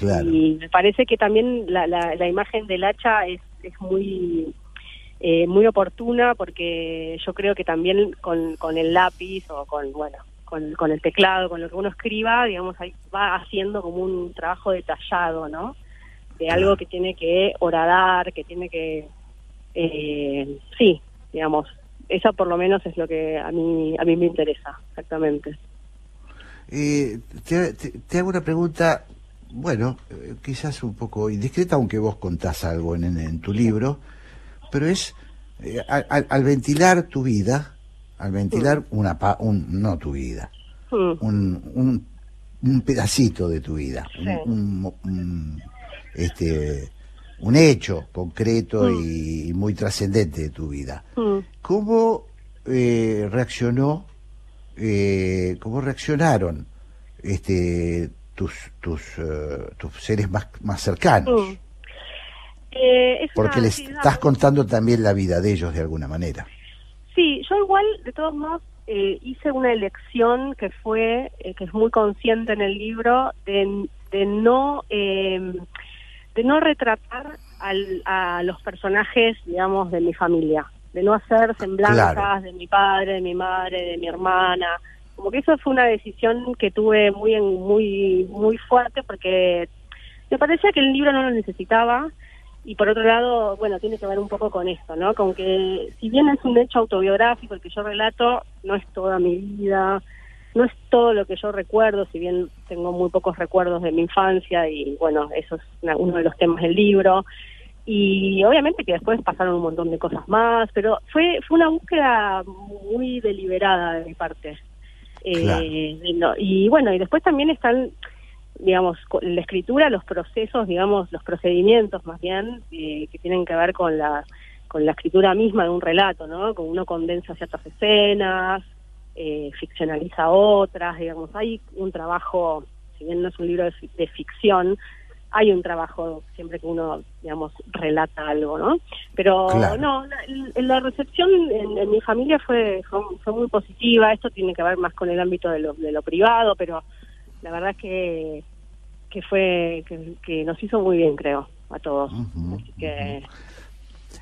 Y me parece que también la, la, la imagen del hacha es, es muy eh, muy oportuna porque yo creo que también con, con el lápiz o con, bueno, con, con, el teclado, con lo que uno escriba, digamos, ahí va haciendo como un trabajo detallado, ¿no? De algo que tiene que horadar, que tiene que, eh, sí, digamos, eso por lo menos es lo que a mí, a mí me interesa, exactamente. Eh, te, hago una pregunta, bueno, eh, quizás un poco indiscreta, aunque vos contás algo en, en tu libro pero es eh, al, ventilar tu vida, al ventilar una un, no tu vida, un, un, pedacito de tu vida, un, este, un hecho concreto y, muy trascendente de tu vida. Mm. ¿Cómo eh, reaccionó, eh, cómo reaccionaron este, tus, tus, eh, tus seres más, más cercanos? Mm. Eh, es Porque les estás contando también la vida de ellos de alguna manera. Sí, yo igual, de todos modos, eh, hice una elección que fue, eh, que es muy consciente en el libro, de, de no eh, de no retratar al- a los personajes, digamos, de mi familia, de no hacer semblanzas Claro. de mi padre, de mi madre, de mi hermana. Como que eso fue una decisión que tuve muy en- muy muy fuerte porque me parecía que el libro no lo necesitaba y por otro lado, bueno, tiene que ver un poco con esto, ¿no? Con que si bien es un hecho autobiográfico el que yo relato, no es toda mi vida, no es todo lo que yo recuerdo, si bien tengo muy pocos recuerdos de mi infancia y bueno, eso es uno de los temas del libro. Y obviamente que después pasaron un montón de cosas más, pero fue fue una búsqueda muy deliberada de mi parte. Eh, no- y bueno, y después también están digamos, la escritura, los procesos, digamos, los procedimientos más bien, eh, que tienen que ver con la, con la escritura misma de un relato, ¿no? Como uno condensa ciertas escenas, eh, ficcionaliza otras, digamos, hay un trabajo, si bien no es un libro de, de ficción, hay un trabajo siempre que uno, digamos, relata algo, ¿no? Pero Claro. no, la, la recepción en, en mi familia fue, fue, fue muy positiva, esto tiene que ver más con el ámbito de lo, de lo privado, pero la verdad es que que fue que, que nos hizo muy bien creo a todos Así que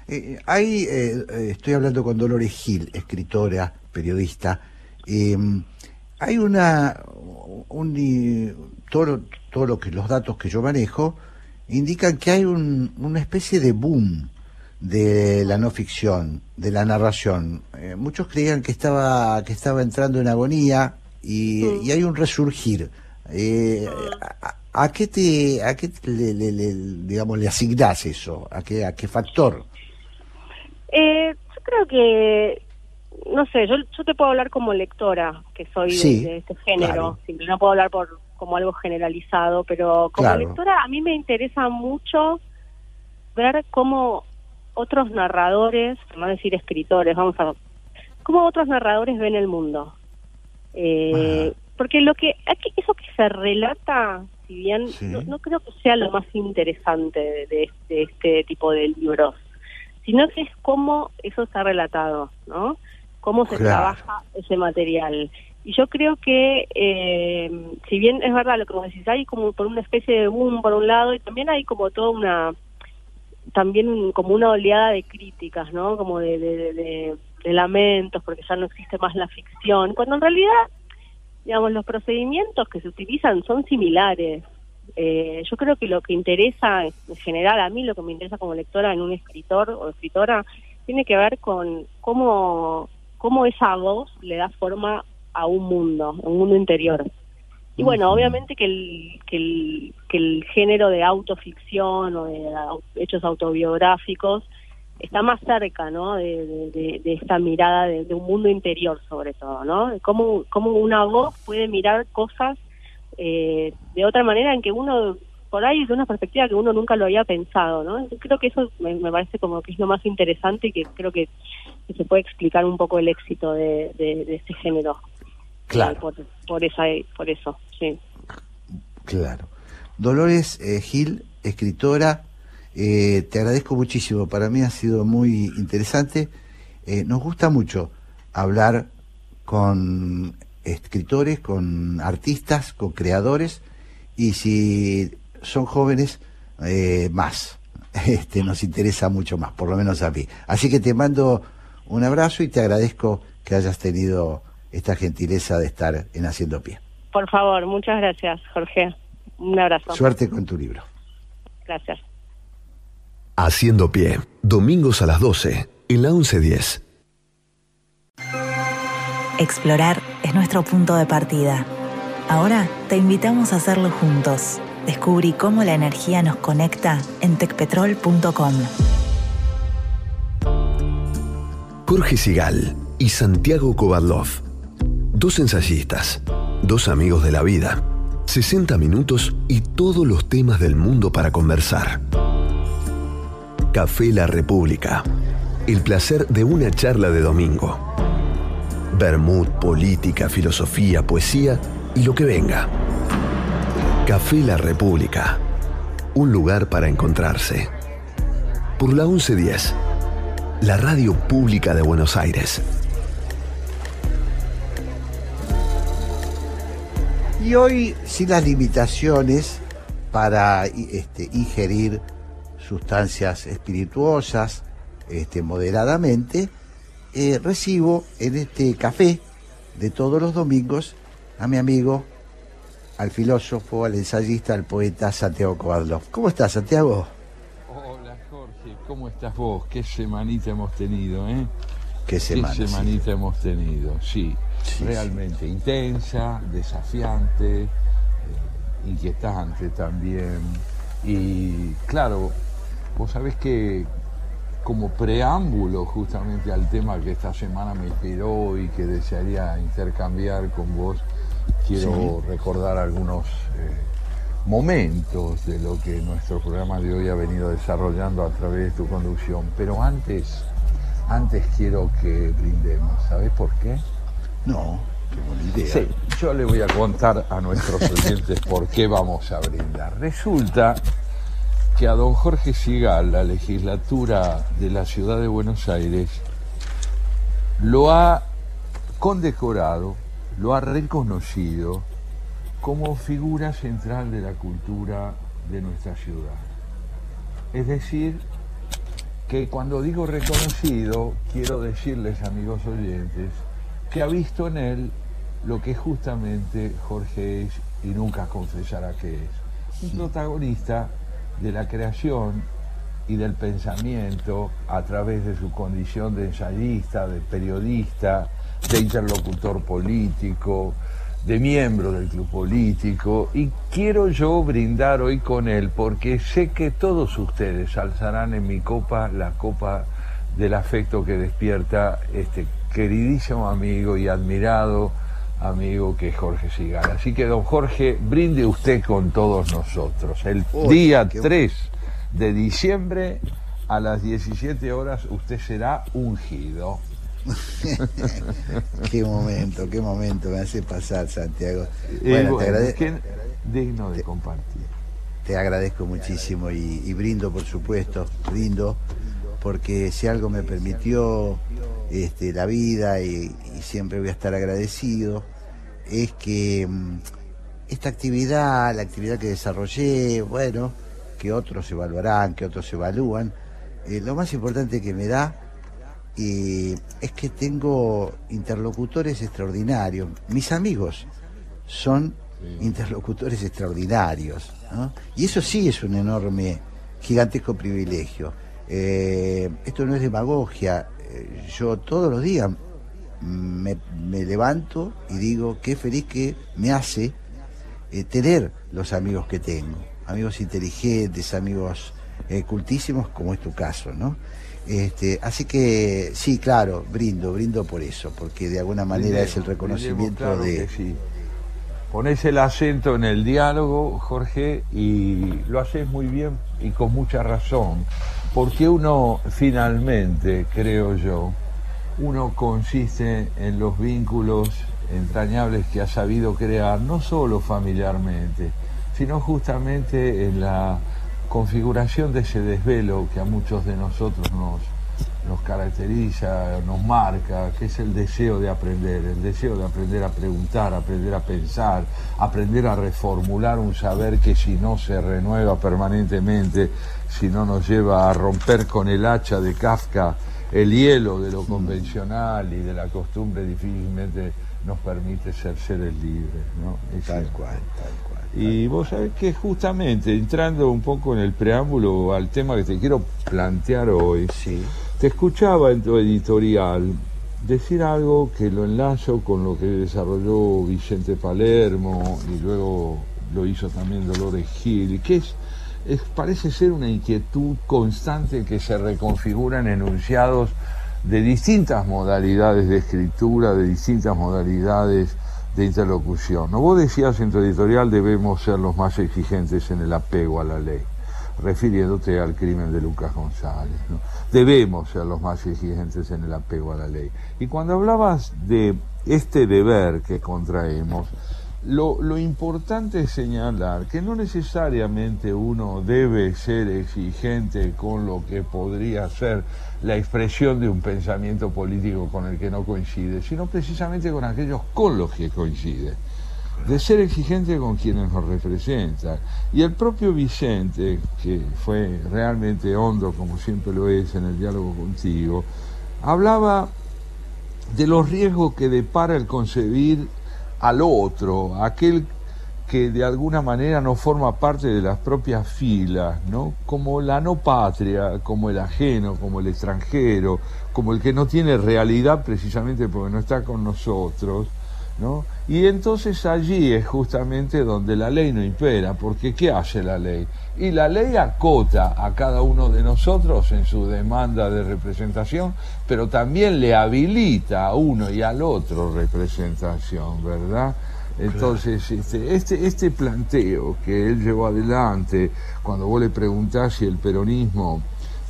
Eh, hay, eh, eh, estoy hablando con Dolores Gil, escritora, periodista. eh, hay una, un, todo, todo lo que los datos que yo manejo indican que hay un, una especie de boom de la no ficción, de la narración. Eh, muchos creían que estaba que estaba entrando en agonía y, y hay un resurgir. Eh, a, a qué te, a qué te le, le- le- digamos le asignás eso? ¿A qué, a qué factor? eh, yo creo que no sé yo yo te puedo hablar como lectora que soy de- Sí, de, este género claro. no puedo hablar por como algo generalizado pero como Claro. lectora a mí me interesa mucho ver cómo otros narradores vamos a decir escritores vamos a cómo otros narradores ven el mundo Eh, porque lo que aquí- eso que se relata si bien no, no creo que sea lo más interesante de, de- de este tipo de libros sino que es cómo eso está relatado no cómo se Claro. trabaja ese material y yo creo que eh, si bien es verdad lo que vos decís hay como por una especie de boom por un lado y también hay como toda una también como una oleada de críticas, ¿no? Como de, de, de- de- de lamentos, porque ya no existe más la ficción, cuando en realidad, digamos, los procedimientos que se utilizan son similares. Eh, yo creo que lo que interesa, en general, a mí lo que me interesa como lectora en un escritor o escritora, tiene que ver con cómo, cómo esa voz le da forma a un mundo, a un mundo interior. Y bueno, obviamente que el, que el, que el género de autoficción o de hechos autobiográficos está más cerca, ¿no? De, de- esta mirada de, de un mundo interior, sobre todo, ¿no? Cómo, cómo una voz puede mirar cosas eh, de otra manera en que uno, por ahí, de una perspectiva que uno nunca lo había pensado, ¿no? Creo que eso me, me parece como que es lo más interesante y que creo que, que se puede explicar un poco el éxito de, de, de este género. Claro. Eh, por, por, esa, por eso, sí. Claro. Dolores eh, Gil, escritora, eh, te agradezco muchísimo. Para mí ha sido muy interesante. Nos gusta mucho hablar con escritores, con artistas, con creadores y si son jóvenes, eh, más. Este, nos interesa mucho más, por lo menos a mí. Así que te mando un abrazo y te agradezco que hayas tenido esta gentileza de estar en Haciendo Pie. Por favor, muchas gracias, Jorge. Un abrazo. Suerte con tu libro. Gracias. Haciendo pie, domingos a las 12, en la 1110. Explorar es nuestro punto de partida. Ahora te invitamos a hacerlo juntos. Descubrí cómo la energía nos conecta en tecpetrol.com. Jorge Sigal y Santiago Kovadlov. Dos ensayistas, dos amigos de la vida, 60 minutos y todos los temas del mundo para conversar. Café La República. El placer de una charla de domingo. Bermud, política, filosofía, poesía y lo que venga. Café La República. Un lugar para encontrarse. Por la 1110. La radio pública de Buenos Aires. Y hoy, sin las limitaciones para este, ingerir sustancias espirituosas este, moderadamente, eh, recibo en este café de todos los domingos a mi amigo, al filósofo, al ensayista, al poeta Santiago Coadlo. ¿Cómo estás, Santiago? Hola, Jorge. ¿Cómo estás vos? Qué semanita hemos tenido, ¿eh? Qué semana. Qué semanita hemos tenido, sí. Realmente intensa, desafiante, eh, inquietante también. Y claro, vos sabés que como preámbulo justamente al tema que esta semana me inspiró y que desearía intercambiar con vos, quiero recordar algunos eh, momentos de lo que nuestro programa de hoy ha venido desarrollando a través de tu conducción. Pero antes, antes quiero que brindemos. ¿Sabes por qué? No, tengo ni idea. Sí, yo le voy a contar a nuestros oyentes por qué vamos a brindar. Resulta que a don Jorge Sigal, la legislatura de la ciudad de Buenos Aires, lo ha condecorado, lo ha reconocido como figura central de la cultura de nuestra ciudad. Es decir, que cuando digo reconocido, quiero decirles, amigos oyentes, que ha visto en él lo que justamente Jorge es y nunca confesará que es. Un protagonista de la creación y del pensamiento a través de su condición de ensayista, de periodista, de interlocutor político, de miembro del club político y quiero yo brindar hoy con él porque sé que todos ustedes alzarán en mi copa la copa del afecto que despierta este queridísimo amigo y admirado amigo que es Jorge Sigal. Así que, don Jorge, brinde usted con todos nosotros. El día 3 de diciembre a las 17 horas usted será ungido. qué momento, qué momento me hace pasar, Santiago. Bueno, te agradezco. Digno de compartir. Te agradezco muchísimo y, brindo, por supuesto, brindo, porque si algo me permitió este, la vida y, siempre voy a estar agradecido, es que mm, esta actividad, la actividad que desarrollé, bueno, que otros evaluarán, que otros evalúan, eh, lo más importante que me da eh, es que tengo interlocutores extraordinarios. Mis amigos son interlocutores extraordinarios. Y eso sí es un enorme, gigantesco privilegio. Eh, esto no es demagogia. yo todos los días me, levanto y digo qué feliz que me hace eh, tener los amigos que tengo, amigos inteligentes, amigos eh, cultísimos, como es tu caso, ¿no? Este, así que sí, claro, brindo, brindo por eso, porque de alguna manera es el reconocimiento de... Sí. Pones el acento en el diálogo, Jorge, y lo haces muy bien y con mucha razón, porque uno finalmente, creo yo, uno consiste en los vínculos entrañables que ha sabido crear, no solo familiarmente, sino justamente en la configuración de ese desvelo que a muchos de nosotros nos, nos caracteriza, nos marca, que es el deseo de aprender, el deseo de aprender a preguntar, aprender a pensar, aprender a reformular un saber que si no se renueva permanentemente, si no nos lleva a romper con el hacha de Kafka, el hielo de lo convencional y de la costumbre difícilmente nos permite ser seres libres, ¿no? tal cual, tal cual. Y vos sabés que justamente, entrando un poco en el preámbulo al tema que te quiero plantear hoy, sí. te escuchaba en tu editorial decir algo que lo enlazo con lo que desarrolló Vicente Palermo y luego lo hizo también Dolores Gil, que es parece ser una inquietud constante que se reconfigura en enunciados de distintas modalidades de escritura, de distintas modalidades de interlocución. ¿no? Vos decías en tu editorial debemos ser los más exigentes en el apego a la ley, refiriéndote al crimen de Lucas González. Debemos ser los más exigentes en el apego a la ley. Y cuando hablabas de este deber que contraemos, lo, lo, importante es señalar que no necesariamente uno debe ser exigente con lo que podría ser la expresión de un pensamiento político con el que no coincide, sino precisamente con aquellos con los que coincide. De ser exigente con quienes nos representan. Y el propio Vicente, que fue realmente hondo, como siempre lo es en el diálogo contigo, hablaba de los riesgos que depara el concebir al otro, aquel que de alguna manera no forma parte de las propias filas, ¿no? Como la no patria, como el ajeno, como el extranjero, como el que no tiene realidad precisamente porque no está con nosotros, ¿no? Y entonces allí es justamente donde la ley no impera, porque ¿qué hace la ley? Y la ley acota a cada uno de nosotros en su demanda de representación, pero también le habilita a uno y al otro representación, ¿verdad? Entonces, este, este, este planteo que él llevó adelante, cuando vos le preguntás si el peronismo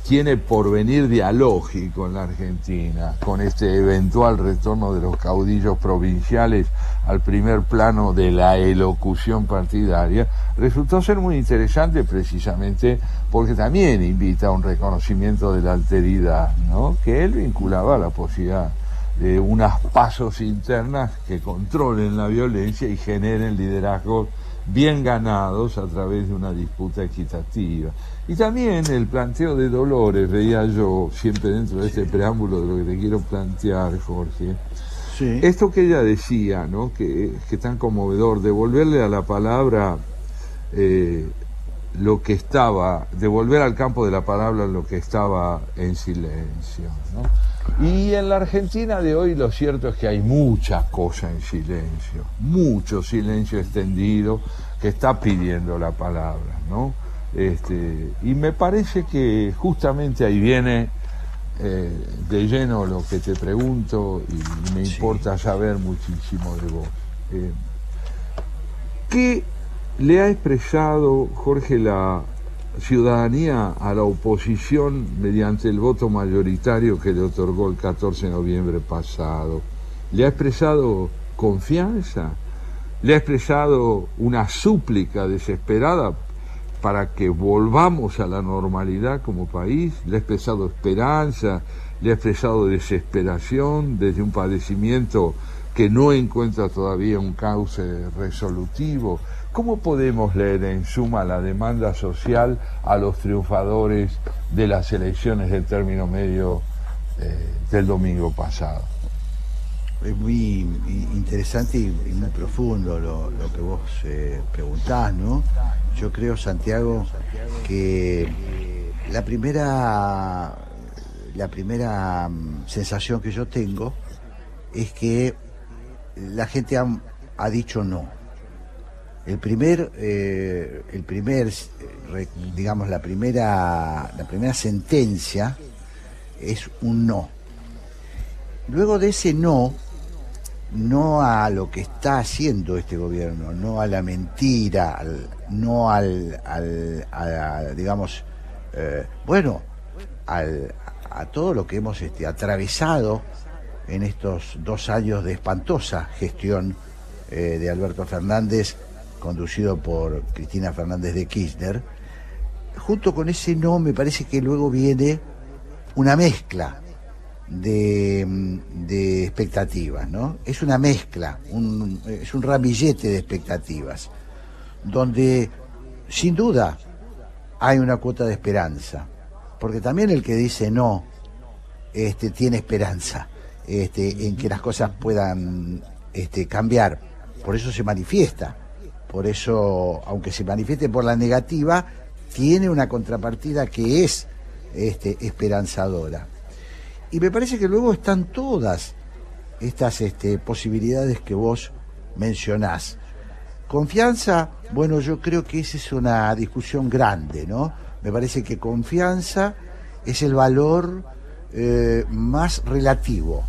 tiene porvenir dialógico en la Argentina, con este eventual retorno de los caudillos provinciales al primer plano de la elocución partidaria, resultó ser muy interesante precisamente porque también invita a un reconocimiento de la alteridad, ¿no? que él vinculaba a la posibilidad de unas pasos internas que controlen la violencia y generen liderazgos bien ganados a través de una disputa equitativa. Y también el planteo de Dolores, veía yo, siempre dentro de este preámbulo de lo que te quiero plantear, Jorge, esto que ella decía, ¿no? que, que tan conmovedor, devolverle a la palabra eh, lo que estaba, devolver al campo de la palabra lo que estaba en silencio. ¿no? Y en la Argentina de hoy lo cierto es que hay muchas cosas en silencio, mucho silencio extendido que está pidiendo la palabra. ¿no? Este, y me parece que justamente ahí viene eh, de lleno lo que te pregunto y me importa saber muchísimo de vos. Eh, ¿Qué le ha expresado, Jorge, la ciudadanía a la oposición mediante el voto mayoritario que le otorgó el 14 de noviembre pasado? ¿Le ha expresado confianza? ¿Le ha expresado una súplica desesperada para que volvamos a la normalidad como país, le ha expresado esperanza, le ha expresado desesperación desde un padecimiento que no encuentra todavía un cauce resolutivo. ¿Cómo podemos leer en suma la demanda social a los triunfadores de las elecciones del término medio eh, del domingo pasado? Es muy interesante y, muy profundo lo, que vos eh, preguntás, ¿no? Yo creo, Santiago, que la primera, la primera mm, sensación que yo tengo es que la gente ha, dicho no. El primer, eh, el primer, digamos, la primera, la primera sentencia es un no. Luego de ese no, no a lo que está haciendo este gobierno, no a la mentira, no al, digamos, eh, bueno, al, a todo lo que hemos este, atravesado en estos dos años de espantosa gestión eh, de Alberto Fernández, conducido por Cristina Fernández de Kirchner, junto con ese no me parece que luego viene una mezcla de, expectativas, ¿no? Es una mezcla, es un ramillete de expectativas, donde sin duda hay una cuota de esperanza, porque también el que dice no este, tiene esperanza este, en que las cosas puedan este, cambiar, por eso se manifiesta, por eso, aunque se manifieste por la negativa, tiene una contrapartida que es este, esperanzadora. Y me parece que luego están todas estas este, posibilidades que vos mencionás. Confianza, bueno, yo creo que esa es una discusión grande, ¿no? Me parece que confianza es el valor eh, más relativo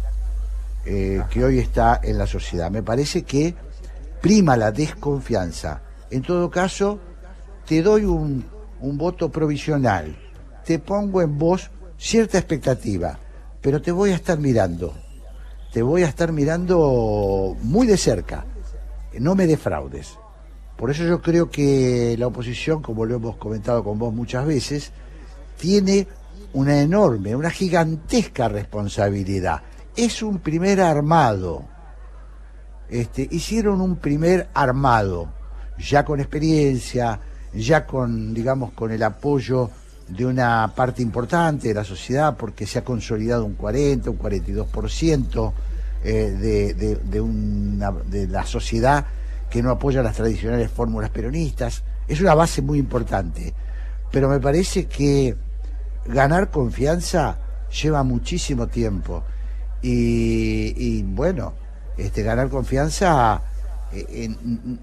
eh, que hoy está en la sociedad. Me parece que prima la desconfianza. En todo caso, te doy un, voto provisional, te pongo en vos cierta expectativa, pero te voy a estar mirando, te voy a estar mirando muy de cerca, no me defraudes. Por eso yo creo que la oposición, como lo hemos comentado con vos muchas veces, tiene una enorme, una gigantesca responsabilidad. Es un primer armado. Este, hicieron un primer armado, ya con experiencia, ya con, digamos, con el apoyo de una parte importante de la sociedad, porque se ha consolidado un 40, un 42% eh, de, de, de, una, de la sociedad que no apoya las tradicionales fórmulas peronistas. Es una base muy importante. Pero me parece que ganar confianza lleva muchísimo tiempo. Y, bueno, este, ganar confianza eh,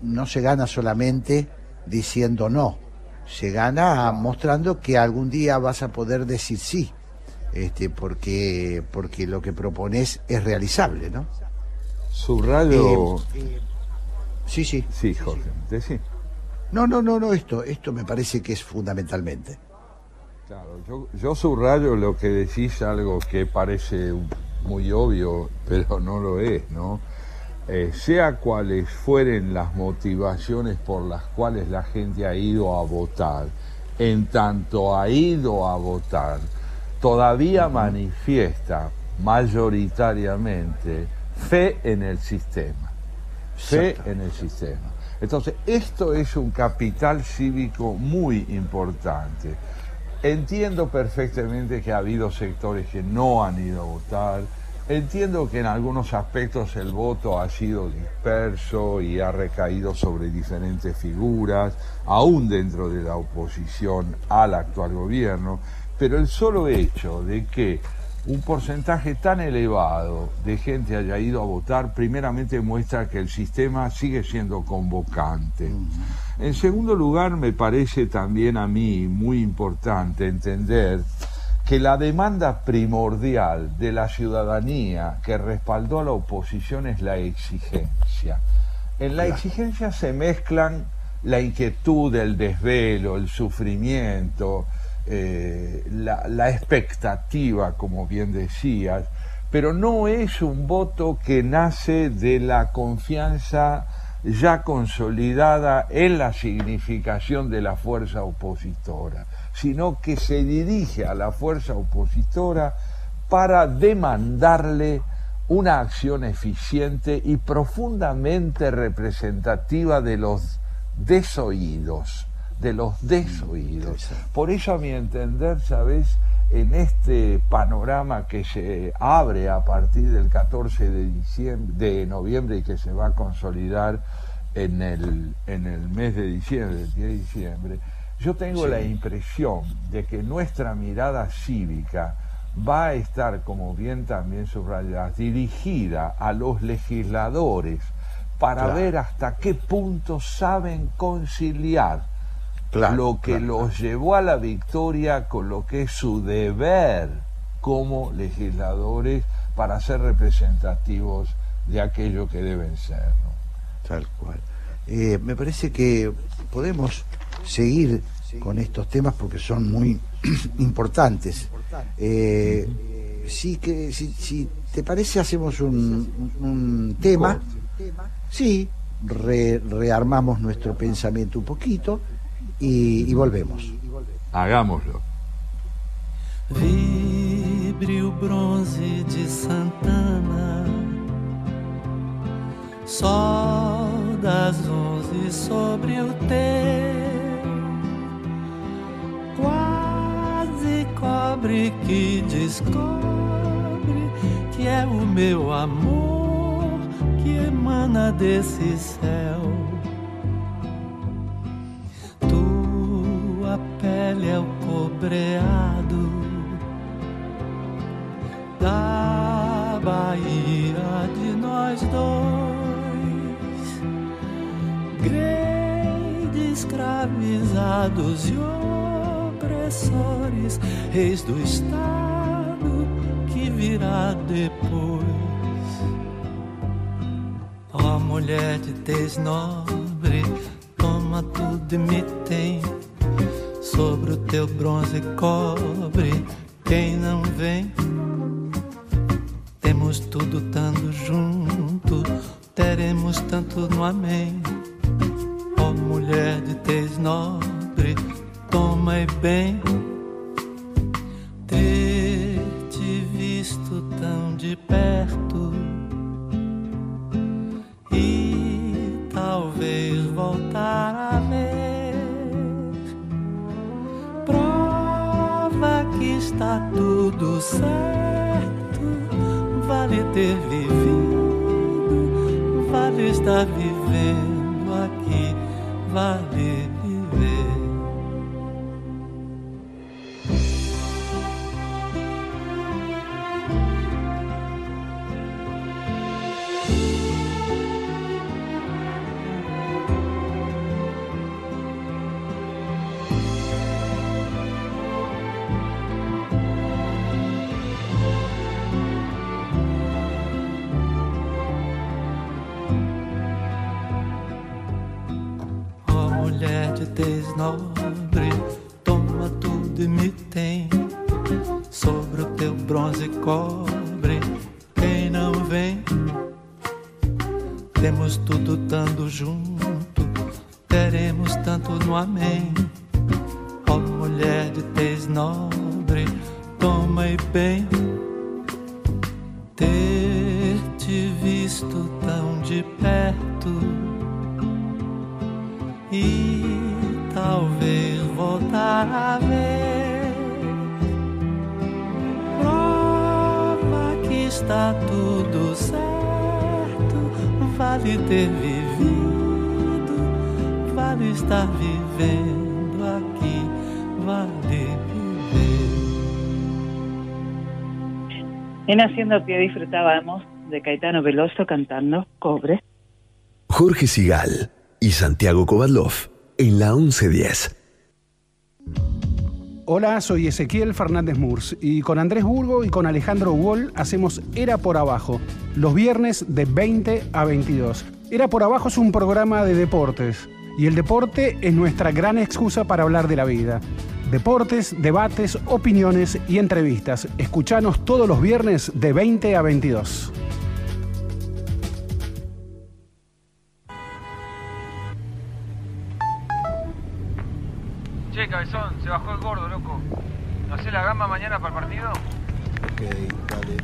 no se gana solamente diciendo no, se gana mostrando que algún día vas a poder decir sí, este, porque, porque lo que propones es realizable, ¿no? Subrayo. Eh, sí, sí. Sí, Jorge, sí. No, no, no, no, esto, esto me parece que es fundamentalmente. Claro, yo, yo subrayo lo que decís, algo que parece muy obvio, pero no lo es, ¿no? Eh, sea cuales fueren las motivaciones por las cuales la gente ha ido a votar, en tanto ha ido a votar, todavía manifiesta mayoritariamente fe en el sistema, fe en el sistema. Entonces, esto es un capital cívico muy importante. Entiendo perfectamente que ha habido sectores que no han ido a votar, Entiendo que en algunos aspectos el voto ha sido disperso y ha recaído sobre diferentes figuras, aún dentro de la oposición al actual gobierno, pero el solo hecho de que un porcentaje tan elevado de gente haya ido a votar, primeramente muestra que el sistema sigue siendo convocante. En segundo lugar, me parece también a mí muy importante entender que la demanda primordial de la ciudadanía que respaldó a la oposición es la exigencia. En la exigencia se mezclan la inquietud, el desvelo, el sufrimiento, eh, la, la expectativa, como bien decías, pero no es un voto que nace de la confianza ya consolidada en la significación de la fuerza opositora sino que se dirige a la fuerza opositora para demandarle una acción eficiente y profundamente representativa de los desoídos, de los desoídos. Por eso a mi entender, ¿sabes? En este panorama que se abre a partir del 14 de, diciembre, de noviembre y que se va a consolidar en el, en el mes de diciembre, el 10 de diciembre, yo tengo la impresión de que nuestra mirada cívica va a estar, como bien también subrayas, dirigida a los legisladores para ver hasta qué punto saben conciliar lo que los llevó a la victoria con lo que es su deber como legisladores para ser representativos de aquello que deben ser. Tal cual. Eh, me parece que podemos seguir con estos temas porque son muy importantes. Eh, sí que si, te parece hacemos un, tema, sí, rearmamos nuestro pensamiento un poquito y, y volvemos. Hagámoslo. Vibre o bronze de Santana, sol das onze sobre o teu. quase cobre que descobre que é o meu amor que emana desse céu. Tua pele é o cobreado da Bahia de nós dois. Grey escravizados e opressores, reis do Estado que virá depois. Oh, Ó mulher de tez nobre, toma tudo e me tem sobre o teu bronze cobre. Quem não vem, temos tudo tanto junto, teremos tanto no amém. Ó mulher de tez nobre, toma e bem ter te visto tão de perto e talvez voltar a ver. Está tudo certo, vale ter vivido, vale estar vivendo aqui, vale mulher de tez nobre, toma tudo e me tem sobre o teu bronze cobre. Quem não vem, temos tudo tanto junto, teremos tanto no amém. Ó mulher de tez nobre, toma e bem ter te visto tão de perto e talvez voltar a ver. Prova que está tudo certo, vale ter vivido, vale estar vivendo aqui, vale viver. En Haciendo Pie disfrutábamos de Caetano Veloso cantando Cobre. Jorge Sigal y Santiago Kovadlov en la 1110. Hola, soy Ezequiel Fernández Murs y con Andrés Burgo y con Alejandro Wall hacemos Era por Abajo, los viernes de 20 a 22. Era por Abajo es un programa de deportes y el deporte es nuestra gran excusa para hablar de la vida. Deportes, debates, opiniones y entrevistas. Escuchanos todos los viernes de 20 a 22. Bajó el gordo, loco. ¿No sé la gamba mañana para el partido? Ok, dale.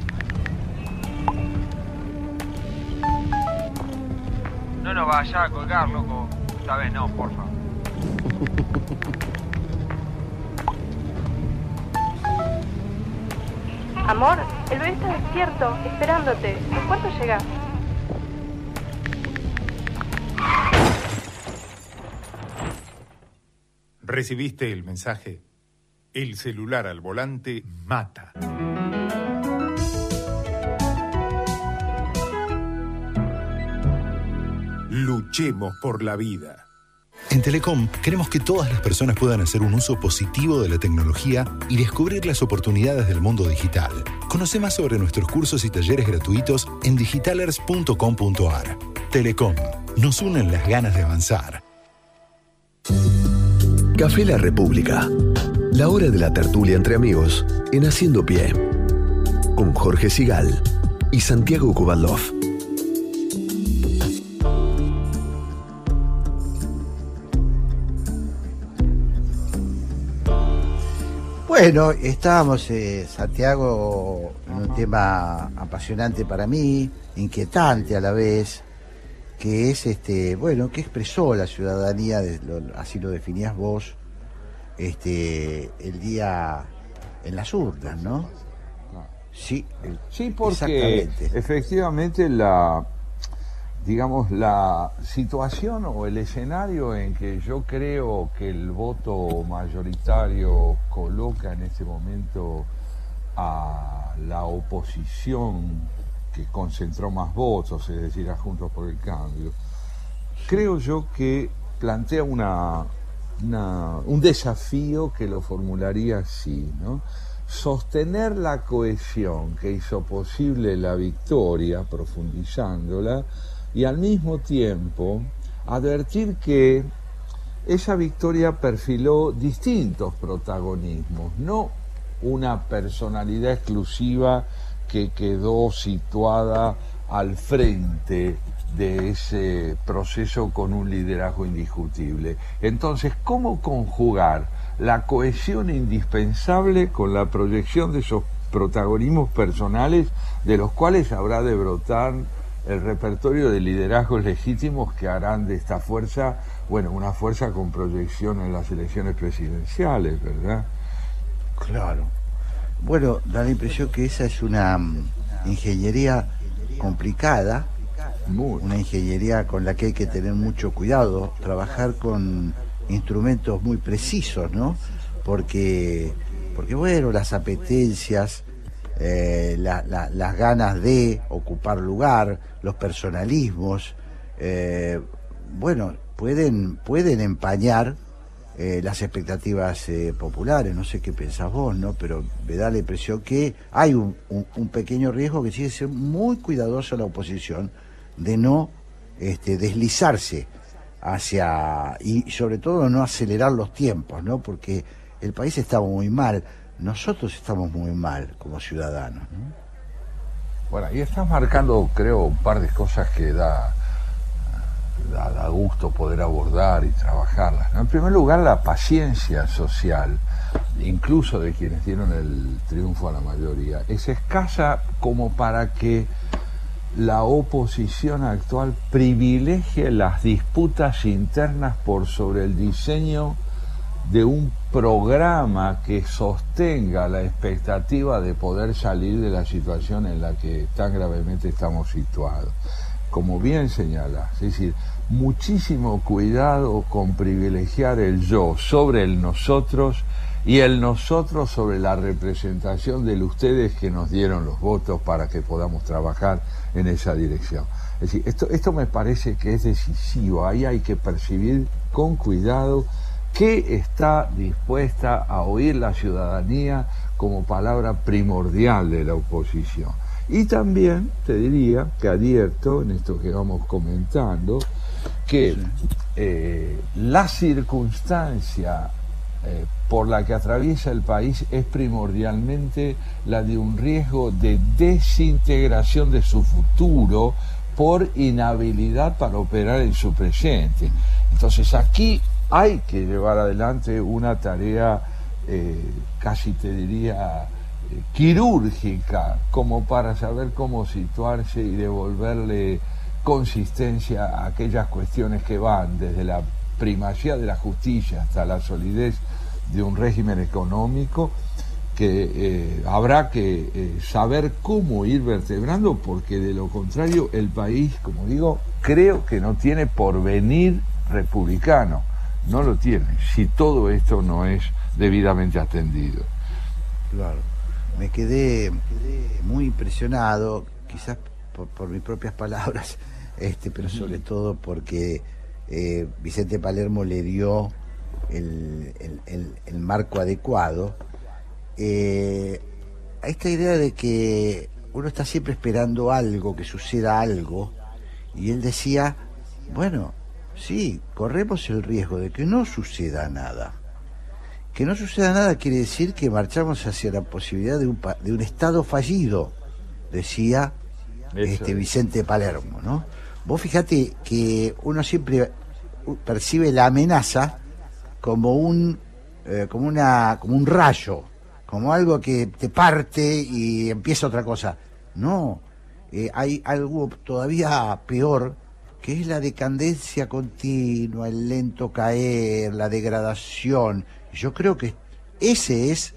No nos vaya a colgar, loco. Esta vez no, porfa. Amor, el bebé está despierto, esperándote. ¿En cuánto llegas? ¿Recibiste el mensaje? El celular al volante mata. Luchemos por la vida. En Telecom queremos que todas las personas puedan hacer un uso positivo de la tecnología y descubrir las oportunidades del mundo digital. Conoce más sobre nuestros cursos y talleres gratuitos en digitalers.com.ar. Telecom, nos unen las ganas de avanzar. Café La República. La hora de la tertulia entre amigos en Haciendo Pie. Con Jorge Sigal y Santiago Kubalov. Bueno, estábamos, eh, Santiago, en un tema apasionante para mí, inquietante a la vez, que es este, bueno, que expresó la ciudadanía, de lo- así lo definías vos, este, el día en las urnas, ¿no? Sí, el- Sí, porque efectivamente la, digamos, la situación o el escenario en que yo creo que el voto mayoritario coloca en este momento a la oposición que concentró más votos, es decir, a Juntos por el Cambio, creo yo que plantea un desafío que lo formularía así, ¿no? Sostener la cohesión que hizo posible la victoria, profundizándola, y al mismo tiempo advertir que esa victoria perfiló distintos protagonismos, no una personalidad exclusiva que quedó situada al frente de ese proceso con un liderazgo indiscutible. Entonces, ¿cómo conjugar la cohesión indispensable con la proyección de esos protagonismos personales de los cuales habrá de brotar el repertorio de liderazgos legítimos que harán de esta fuerza, bueno, una fuerza con proyección en las elecciones presidenciales, ¿verdad? Claro. Bueno, da la impresión que esa es una mm, ingeniería complicada, una ingeniería con la que hay que tener mucho cuidado, trabajar con instrumentos muy precisos, ¿no? Porque, porque bueno, las apetencias, eh, las ganas de ocupar lugar, los personalismos, eh, bueno, pueden, pueden empañar eh, las expectativas populares, no sé qué pensás vos, ¿no? Pero me da la impresión que hay un, un, pequeño riesgo que sigue ser muy cuidadoso la oposición de no este, deslizarse hacia, y sobre todo no acelerar los tiempos, ¿no? Porque el país está muy mal nosotros estamos muy mal como ciudadanos. Bueno, y estás marcando, creo, un par de cosas que da, da, gusto poder abordar y trabajarlas. En primer lugar, la paciencia social, incluso de quienes dieron el triunfo a la mayoría, es escasa como para que la oposición actual privilegie las disputas internas por sobre el diseño de un programa que sostenga la expectativa de poder salir de la situación en la que tan gravemente estamos situados. Como bien señala, es decir, muchísimo cuidado con privilegiar el yo sobre el nosotros y el nosotros sobre la representación de ustedes que nos dieron los votos para que podamos trabajar en esa dirección. Es decir, esto, esto me parece que es decisivo, ahí hay que percibir con cuidado ¿Qué está dispuesta a oír la ciudadanía como palabra primordial de la oposición? Y también te diría que advierto en esto que vamos comentando que eh, la circunstancia eh, por la que atraviesa el país es primordialmente la de un riesgo de desintegración de su futuro por inhabilidad para operar en su presente. Entonces aquí hay que llevar adelante una tarea, eh, casi te diría, quirúrgica, como para saber cómo situarse y devolverle consistencia a aquellas cuestiones que van desde la primacía de la justicia hasta la solidez de un régimen económico que eh, habrá que saber cómo ir vertebrando porque de lo contrario el país, como digo, creo que no tiene porvenir republicano no lo tiene, si todo esto no es debidamente atendido. Claro, me quedé, muy impresionado, quizás por, mis propias palabras, este, pero sobre todo porque eh, Vicente Palermo le dio el, marco adecuado eh, a esta idea de que uno está siempre esperando algo, que suceda algo, y él decía, bueno, sí, corremos el riesgo de que no suceda nada. Que no suceda nada quiere decir que marchamos hacia la posibilidad de un, de un Estado fallido, decía este Vicente Palermo, ¿no? Vos fíjate que uno siempre percibe la amenaza como un eh, como una como un rayo, como algo que te parte y empieza otra cosa. No, eh, hay algo todavía peor que es la decadencia continua, el lento caer, la degradación. Yo creo que ese es,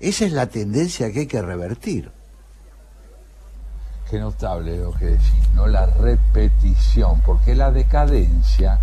esa es la tendencia que hay que revertir. Qué notable lo que decís, ¿no? La repetición, porque la decadencia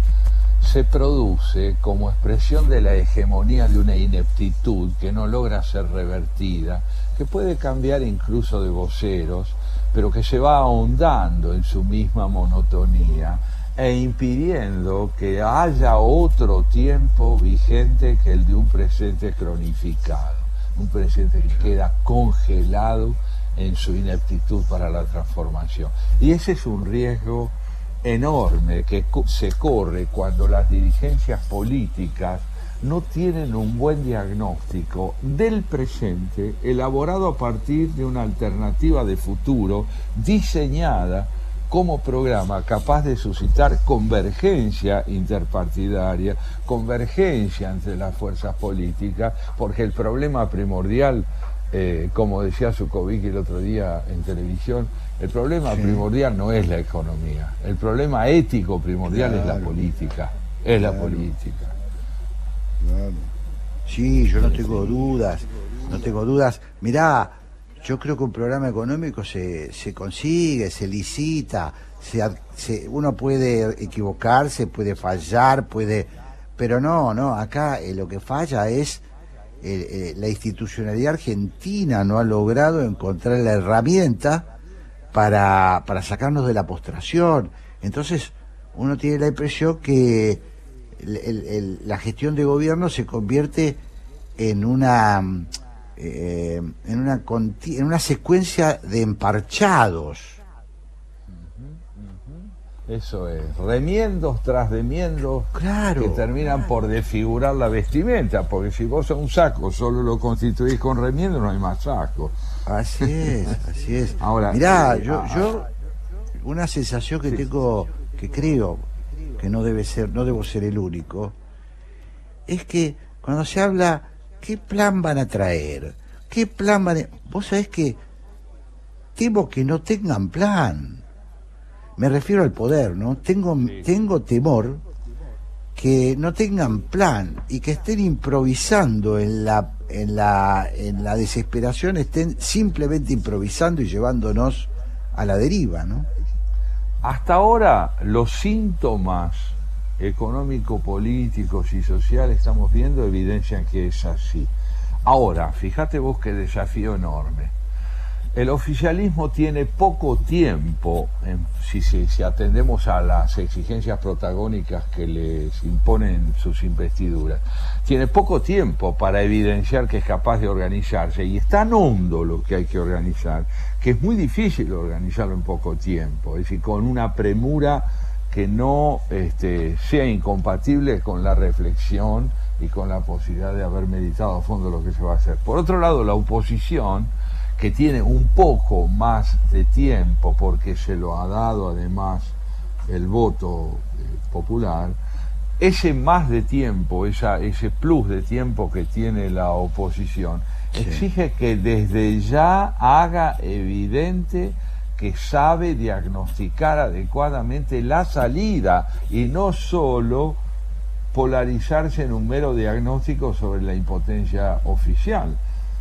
se produce como expresión de la hegemonía de una ineptitud que no logra ser revertida, que puede cambiar incluso de voceros, pero que se va ahondando en su misma monotonía e impidiendo que haya otro tiempo vigente que el de un presente cronificado, un presente que queda congelado en su ineptitud para la transformación. Y ese es un riesgo enorme que se corre cuando las dirigencias políticas no tienen un buen diagnóstico del presente elaborado a partir de una alternativa de futuro diseñada como programa capaz de suscitar convergencia interpartidaria, convergencia entre las fuerzas políticas, porque el problema primordial, eh, como decía Zukovic el otro día en televisión, el problema primordial no es la economía, el problema ético primordial es la política, es la política. Sí, yo no tengo dudas, no tengo dudas. Mirá, yo creo que un programa económico se, se consigue, se licita, se, uno puede equivocarse, puede fallar, puede... Pero no, no, acá eh, lo que falla es eh, eh, la institucionalidad argentina no ha logrado encontrar la herramienta para, para sacarnos de la postración. Entonces, uno tiene la impresión que la gestión de gobierno se convierte en una eh, en, una en una secuencia de emparchados. Eso es, remiendos tras remiendos claro, que terminan por desfigurar la vestimenta, porque si vos a un saco solo lo constituís con remiendos no hay más saco. Así es, así es. Ahora, mirá, eh, yo, ah, yo una sensación que tengo, que creo que no debe ser, no debo ser el único, es que cuando se habla ¿Qué plan van a traer? ¿Qué plan van a... Vos sabés que temo que no tengan plan. Me refiero al poder, ¿no? Tengo, tengo temor que no tengan plan y que estén improvisando en la, en la, en la desesperación, estén simplemente improvisando y llevándonos a la deriva, ¿no? Hasta ahora los síntomas económico-políticos y sociales estamos viendo evidencian que es así. Ahora, fíjate vos qué desafío enorme. El oficialismo tiene poco tiempo, si, si, atendemos a las exigencias protagónicas que les imponen sus investiduras, tiene poco tiempo para evidenciar que es capaz de organizarse y es tan hondo lo que hay que organizar que es muy difícil organizarlo en poco tiempo, es decir, con una premura que no este, sea incompatible con la reflexión y con la posibilidad de haber meditado a fondo lo que se va a hacer. Por otro lado, la oposición, que tiene un poco más de tiempo, porque se lo ha dado además el voto eh, popular, ese más de tiempo, esa, ese plus de tiempo que tiene la oposición, exige que desde ya haga evidente que sabe diagnosticar adecuadamente la salida y no solo polarizarse en un mero diagnóstico sobre la impotencia oficial.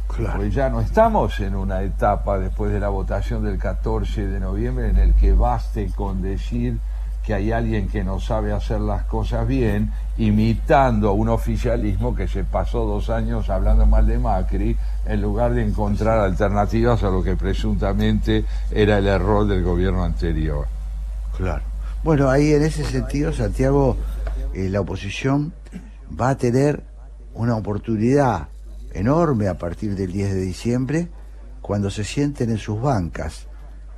Claro. Pues ya no estamos en una etapa después de la votación del 14 de noviembre en el que baste con decir que hay alguien que no sabe hacer las cosas bien, imitando a un oficialismo que se pasó dos años hablando mal de Macri, en lugar de encontrar alternativas a lo que presuntamente era el error del gobierno anterior. Claro. Bueno, ahí en ese sentido, Santiago, eh, la oposición va a tener una oportunidad enorme a partir del 10 de diciembre, cuando se sienten en sus bancas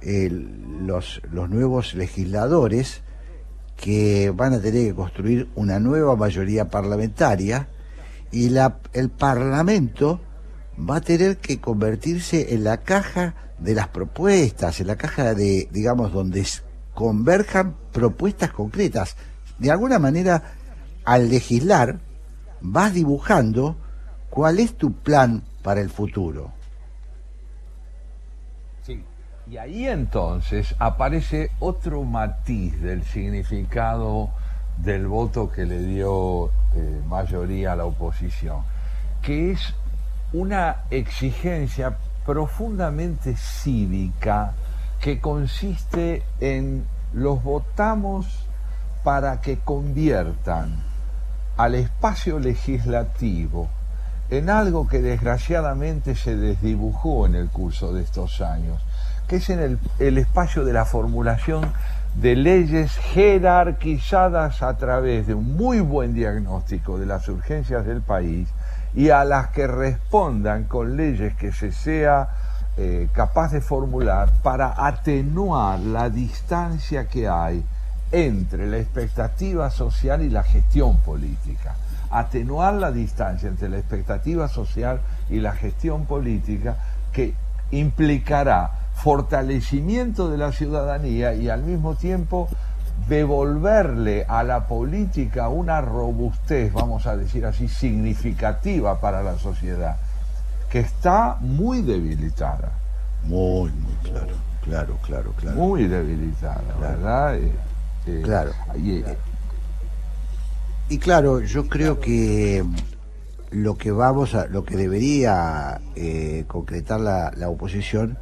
los, los nuevos legisladores que van a tener que construir una nueva mayoría parlamentaria y la, el Parlamento va a tener que convertirse en la caja de las propuestas, en la caja de, digamos, donde converjan propuestas concretas. De alguna manera, al legislar, vas dibujando cuál es tu plan para el futuro. Y ahí entonces aparece otro matiz del significado del voto que le dio eh, mayoría a la oposición, que es una exigencia profundamente cívica que consiste en los votamos para que conviertan al espacio legislativo en algo que desgraciadamente se desdibujó en el curso de estos años, que es en el, espacio de la formulación de leyes jerarquizadas a través de un muy buen diagnóstico de las urgencias del país y a las que respondan con leyes que se sea eh, capaz de formular para atenuar la distancia que hay entre la expectativa social y la gestión política. Atenuar la distancia entre la expectativa social y la gestión política que implicará fortalecimiento de la ciudadanía y al mismo tiempo devolverle a la política una robustez, vamos a decir así, significativa para la sociedad, que está muy debilitada. Muy, muy claro, claro, claro, claro. Muy debilitada, ¿verdad? Eh, eh, claro. y, eh, Y claro, yo creo que lo que vamos a, lo que debería eh, concretar la, la oposición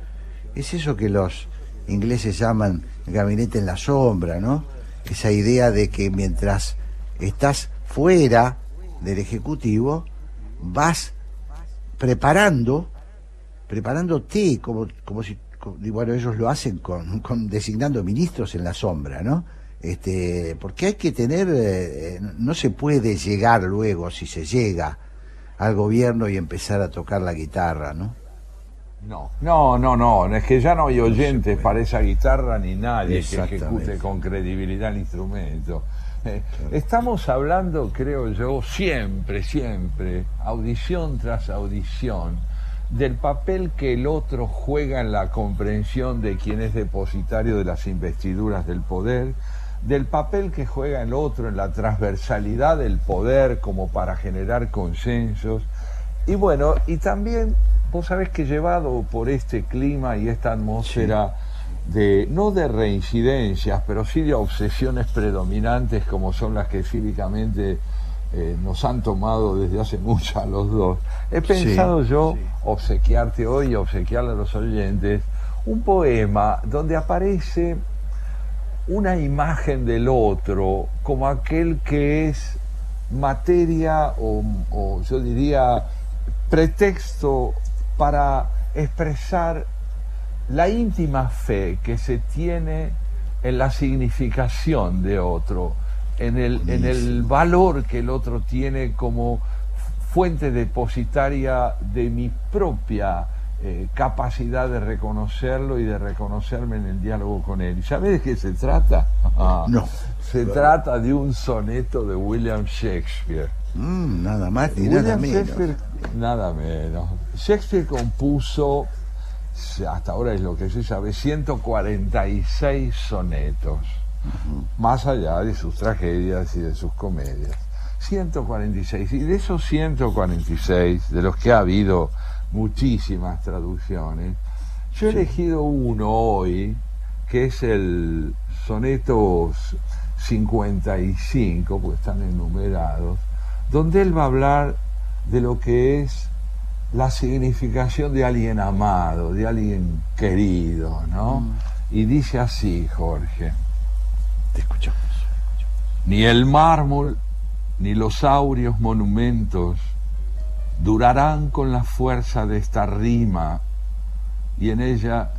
es eso que los ingleses llaman gabinete en la sombra, ¿no? Esa idea de que mientras estás fuera del ejecutivo vas preparando, preparándote como, como si, como- bueno, ellos lo hacen con, con designando ministros en la sombra, ¿no? Este, porque hay que tener, eh, no se puede llegar luego, si se llega al gobierno y empezar a tocar la guitarra, ¿no? No, no, no, no, es que ya no hay oyentes para esa guitarra ni nadie que ejecute con credibilidad el instrumento. Eh, Estamos hablando, creo yo, siempre, siempre, audición tras audición, del papel que el otro juega en la comprensión de quien es depositario de las investiduras del poder, del papel que juega el otro en la transversalidad del poder como para generar consensos, y bueno, y también, vos sabés que llevado por este clima y esta atmósfera de, no de reincidencias, pero sí de obsesiones predominantes como son las que cívicamente eh, nos han tomado desde hace mucho a los dos, he pensado yo obsequiarte hoy y obsequiarle a los oyentes un poema donde aparece una imagen del otro como aquel que es materia o, o yo diría pretexto para expresar la íntima fe que se tiene en la significación de otro, en el, en el valor que el otro tiene como fuente depositaria de mi propia eh, capacidad de reconocerlo y de reconocerme en el diálogo con él. ¿Y ¿Sabes de qué se trata? No. Se trata de un soneto de William Shakespeare. Mm, nada más ni William nada menos. Shakespeare, nada menos. Shakespeare compuso, hasta ahora es lo que se sabe, 146 sonetos, más allá de sus tragedias y de sus comedias. 146. Y de esos 146, de los que ha habido muchísimas traducciones, yo he elegido uno hoy, que es el soneto 55, porque están enumerados, donde él va a hablar de lo que es la significación de alguien amado, de alguien querido, ¿no? Y dice así, Jorge. Te escuchamos. Ni el mármol ni los áureos monumentos durarán con la fuerza de esta rima, y en ella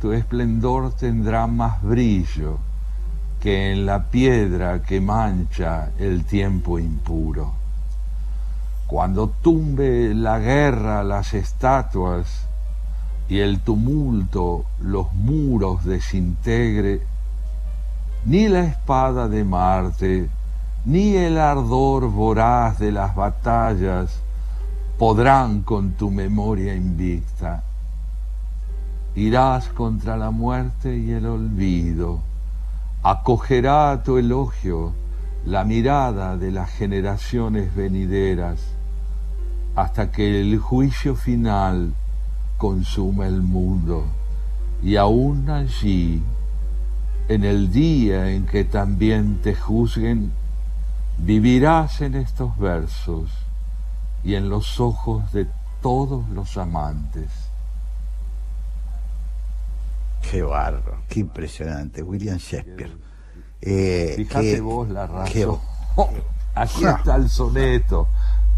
tu esplendor tendrá más brillo que en la piedra que mancha el tiempo impuro. Cuando tumbe la guerra las estatuas y el tumulto los muros desintegre, ni la espada de Marte, ni el ardor voraz de las batallas podrán con tu memoria invicta. Irás contra la muerte y el olvido, acogerá a tu elogio la mirada de las generaciones venideras, hasta que el juicio final consuma el mundo, y aún allí, en el día en que también te juzguen, vivirás en estos versos y en los ojos de todos los amantes. Qué barro, qué impresionante, William Shakespeare. Eh, Fíjate qué- vos la qué- razón. Aquí está el soneto,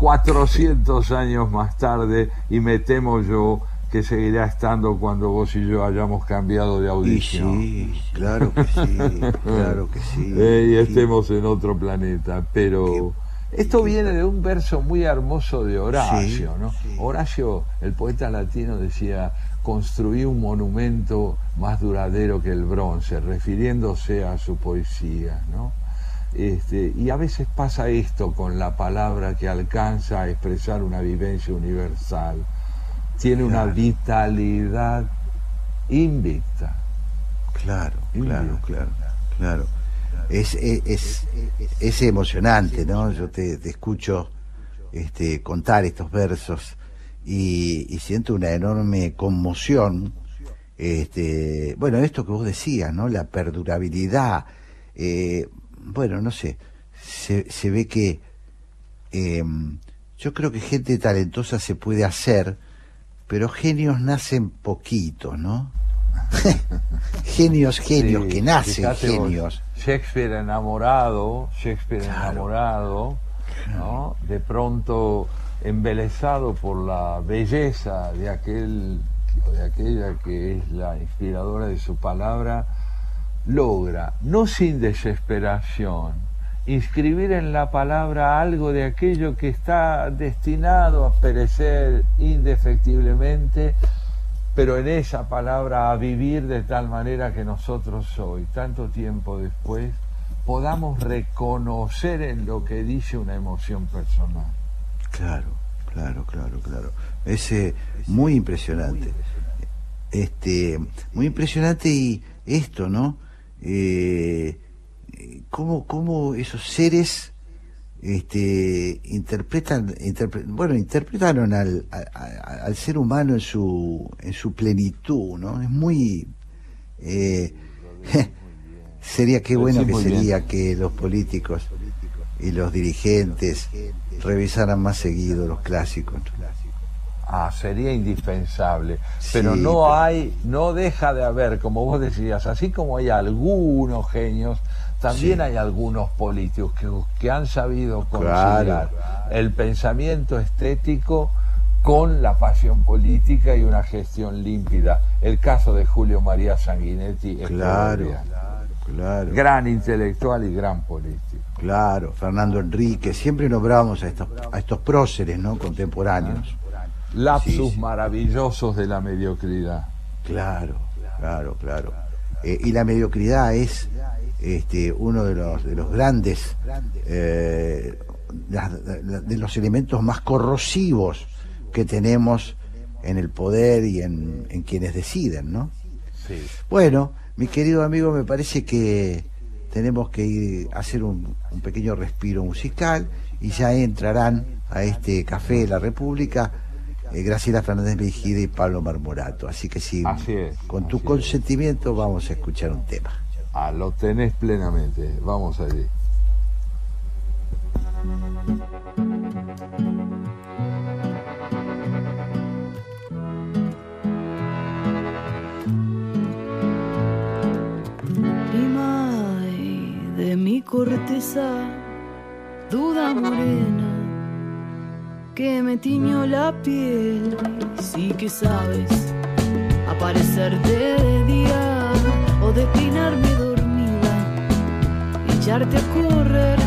400 años más tarde, y me temo yo que seguirá estando cuando vos y yo hayamos cambiado de audición. sí, claro que sí, claro que sí. Eh, y estemos en otro planeta, pero Esto viene de un verso muy hermoso de Horacio, ¿no? Horacio, el poeta latino, decía, construí un monumento más duradero que el bronce, refiriéndose a su poesía, ¿no? Este, y a veces pasa esto con la palabra que alcanza a expresar una vivencia universal. Tiene una vitalidad invicta. Claro, claro, claro, claro. Es, es, es, emocionante, ¿no? Yo te, escucho este, contar estos versos y, siento una enorme conmoción. Este, bueno, esto que vos decías, ¿no? La perdurabilidad. Eh, bueno, no sé, se, se ve que em, yo creo que gente talentosa se puede hacer, pero genios nacen poquitos, ¿no? genios, genios, que nacen genios. Shakespeare enamorado, Shakespeare enamorado, ¿no? De pronto embelesado por la belleza de aquel de aquella que es la inspiradora de su palabra, logra, no sin desesperación, inscribir en la palabra algo de aquello que está destinado a perecer indefectiblemente, pero en esa palabra a vivir de tal manera que nosotros hoy, tanto tiempo después, podamos reconocer en lo que dice una emoción personal. Claro, claro, claro, claro. Es muy impresionante. Este, muy impresionante y esto, ¿no? Eh, cómo, cómo esos seres este, interpretan, bueno, interpretaron al, al, ser humano en su, en su plenitud, ¿no? Es muy... Eh, sería qué bueno que sería que los políticos y los dirigentes revisaran más seguido los clásicos. Ah, sería indispensable. Pero no hay, no deja de haber, como vos decías, así como hay algunos genios, también hay algunos políticos que, que han sabido conciliar el pensamiento estético con la pasión política y una gestión límpida. El caso de Julio María Sanguinetti es claro, claro. gran intelectual y gran político. Claro, Fernando Enrique, siempre nombrábamos a estos, a estos próceres ¿no? contemporáneos lapsus maravillosos de la mediocridad. Claro, claro, claro. Eh, y la mediocridad es este, uno de los, de los grandes, eh, de los elementos más corrosivos que tenemos en el poder y en, quienes deciden, ¿no? Sí. Bueno, mi querido amigo, me parece que tenemos que ir a hacer un, un pequeño respiro musical y ya entrarán a este Café de la República eh, Graciela Fernández Mejide y Pablo Marmorato. Así que sí, con tu consentimiento vamos a escuchar un tema. Ah, lo tenés plenamente. Vamos allí. Prima de mi corteza, duda morena que me tiñó la piel. Sí que sabes aparecerte de día o declinarme dormida, echarte a correr.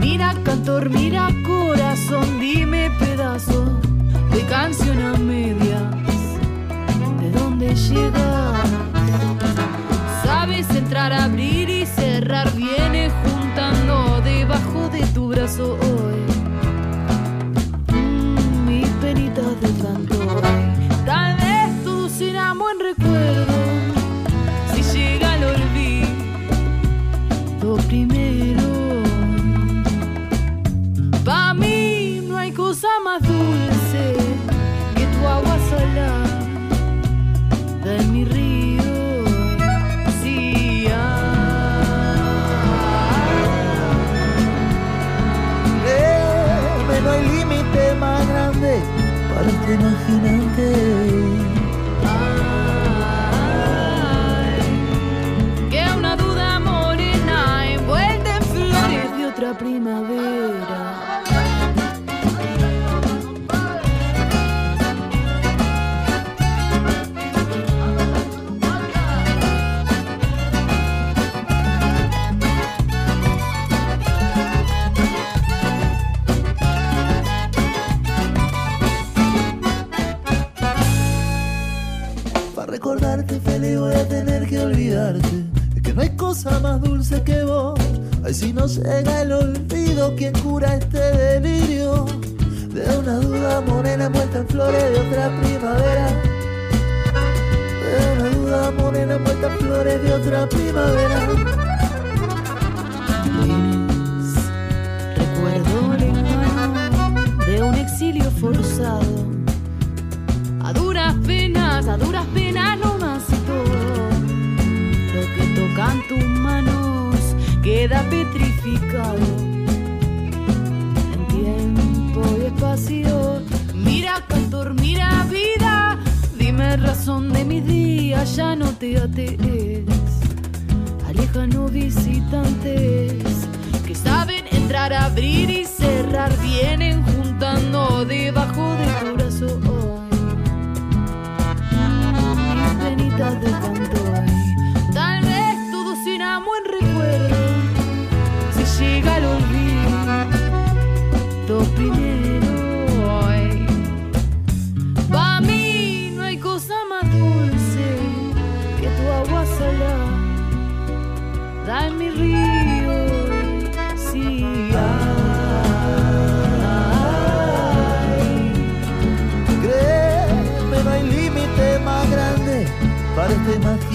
Mira cantor, mira corazón, dime pedazo de canción a medias. ¿De dónde llegas? Sabes entrar, abrir y cerrar, viene juntando debajo de tu brazo hoy Tal vez tu sin buen recuerdo, parte que olvidarte. Es que no hay cosa más dulce que vos. Ay, si no llega el olvido, ¿quién cura este delirio? De una duda morena envuelta en flores de otra primavera. De una duda morena envuelta en flores de otra primavera. recuerdo de un exilio forzado. A duras penas, a duras penas no tocan tus queda petrificado. En tiempo y espacio, mira cantor, mira vida. Dime razón de mis días, ya no te atees. Alejanos visitantes que saben entrar, abrir y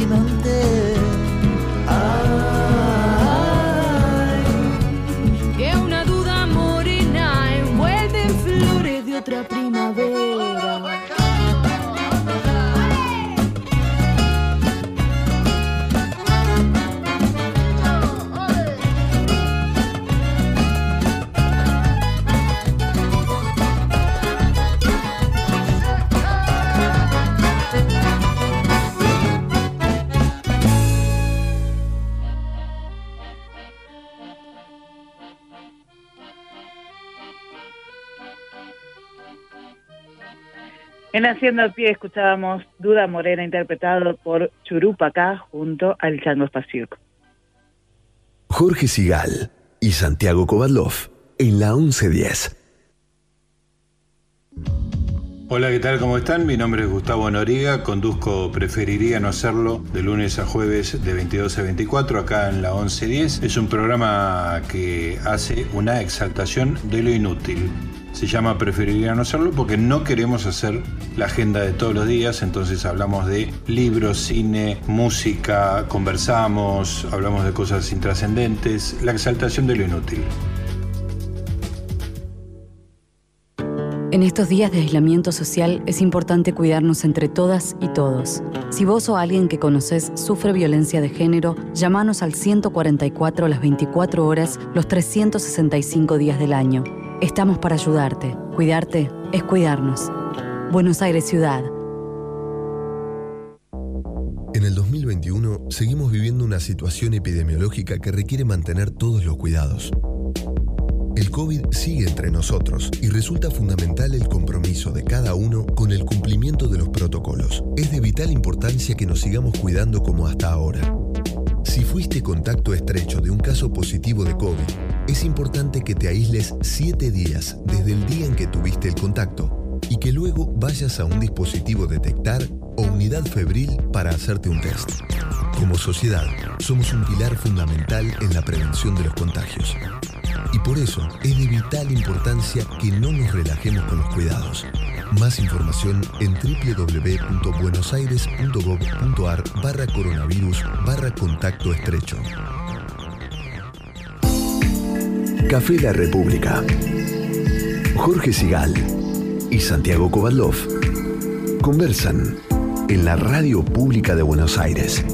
este En Haciendo a Pie escuchábamos Duda Morena interpretado por Churupacá junto al Chango Spasiuk. Jorge Sigal y Santiago Kovadlov en la 1110. Hola, ¿qué tal? ¿Cómo están? Mi nombre es Gustavo Noriga, conduzco Preferiría no hacerlo de lunes a jueves de 22 a 24 acá en la 1110. Es un programa que hace una exaltación de lo inútil. Se llama Preferiría no hacerlo porque no queremos hacer la agenda de todos los días, entonces hablamos de libros, cine, música, conversamos, hablamos de cosas intrascendentes, la exaltación de lo inútil. En estos días de aislamiento social es importante cuidarnos entre todas y todos. Si vos o alguien que conoces sufre violencia de género, llámanos al 144 las 24 horas, los 365 días del año. Estamos para ayudarte. Cuidarte es cuidarnos. Buenos Aires Ciudad. En el 2021 seguimos viviendo una situación epidemiológica que requiere mantener todos los cuidados. El COVID sigue entre nosotros y resulta fundamental el compromiso de cada uno con el cumplimiento de los protocolos. Es de vital importancia que nos sigamos cuidando como hasta ahora. Si fuiste contacto estrecho de un caso positivo de COVID, es importante que te aísles 7 días desde el día en que tuviste el contacto y que luego vayas a un dispositivo detectar o unidad febril para hacerte un test. Como sociedad, somos un pilar fundamental en la prevención de los contagios. Y por eso es de vital importancia que no nos relajemos con los cuidados. Más información en www.buenosaires.gov.ar barra coronavirus barra contacto estrecho. Café La República. Jorge Sigal y Santiago Kovadlov conversan en la radio pública de Buenos Aires.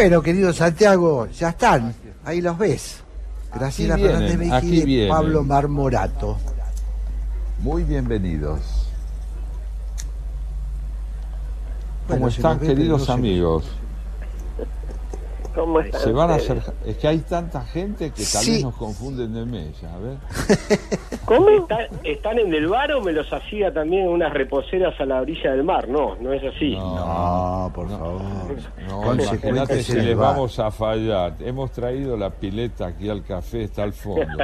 Bueno, querido Santiago, ya están. Ahí los ves. Graciela Aquí Fernández vienen, Mejide y. Pablo Marmorato. Muy bienvenidos. Bueno, ¿Cómo están, ve, queridos no amigos? ¿Cómo están Se van a hacer, es que hay tanta gente que tal Sí. vez nos confunden de mesa, a ver. ¿Cómo? ¿Están, están en el bar o me los hacía también unas reposeras a la orilla del mar? No, no es así. No, por favor. No, imagínate si les bar. vamos a fallar. Hemos traído la pileta aquí al café, está al fondo.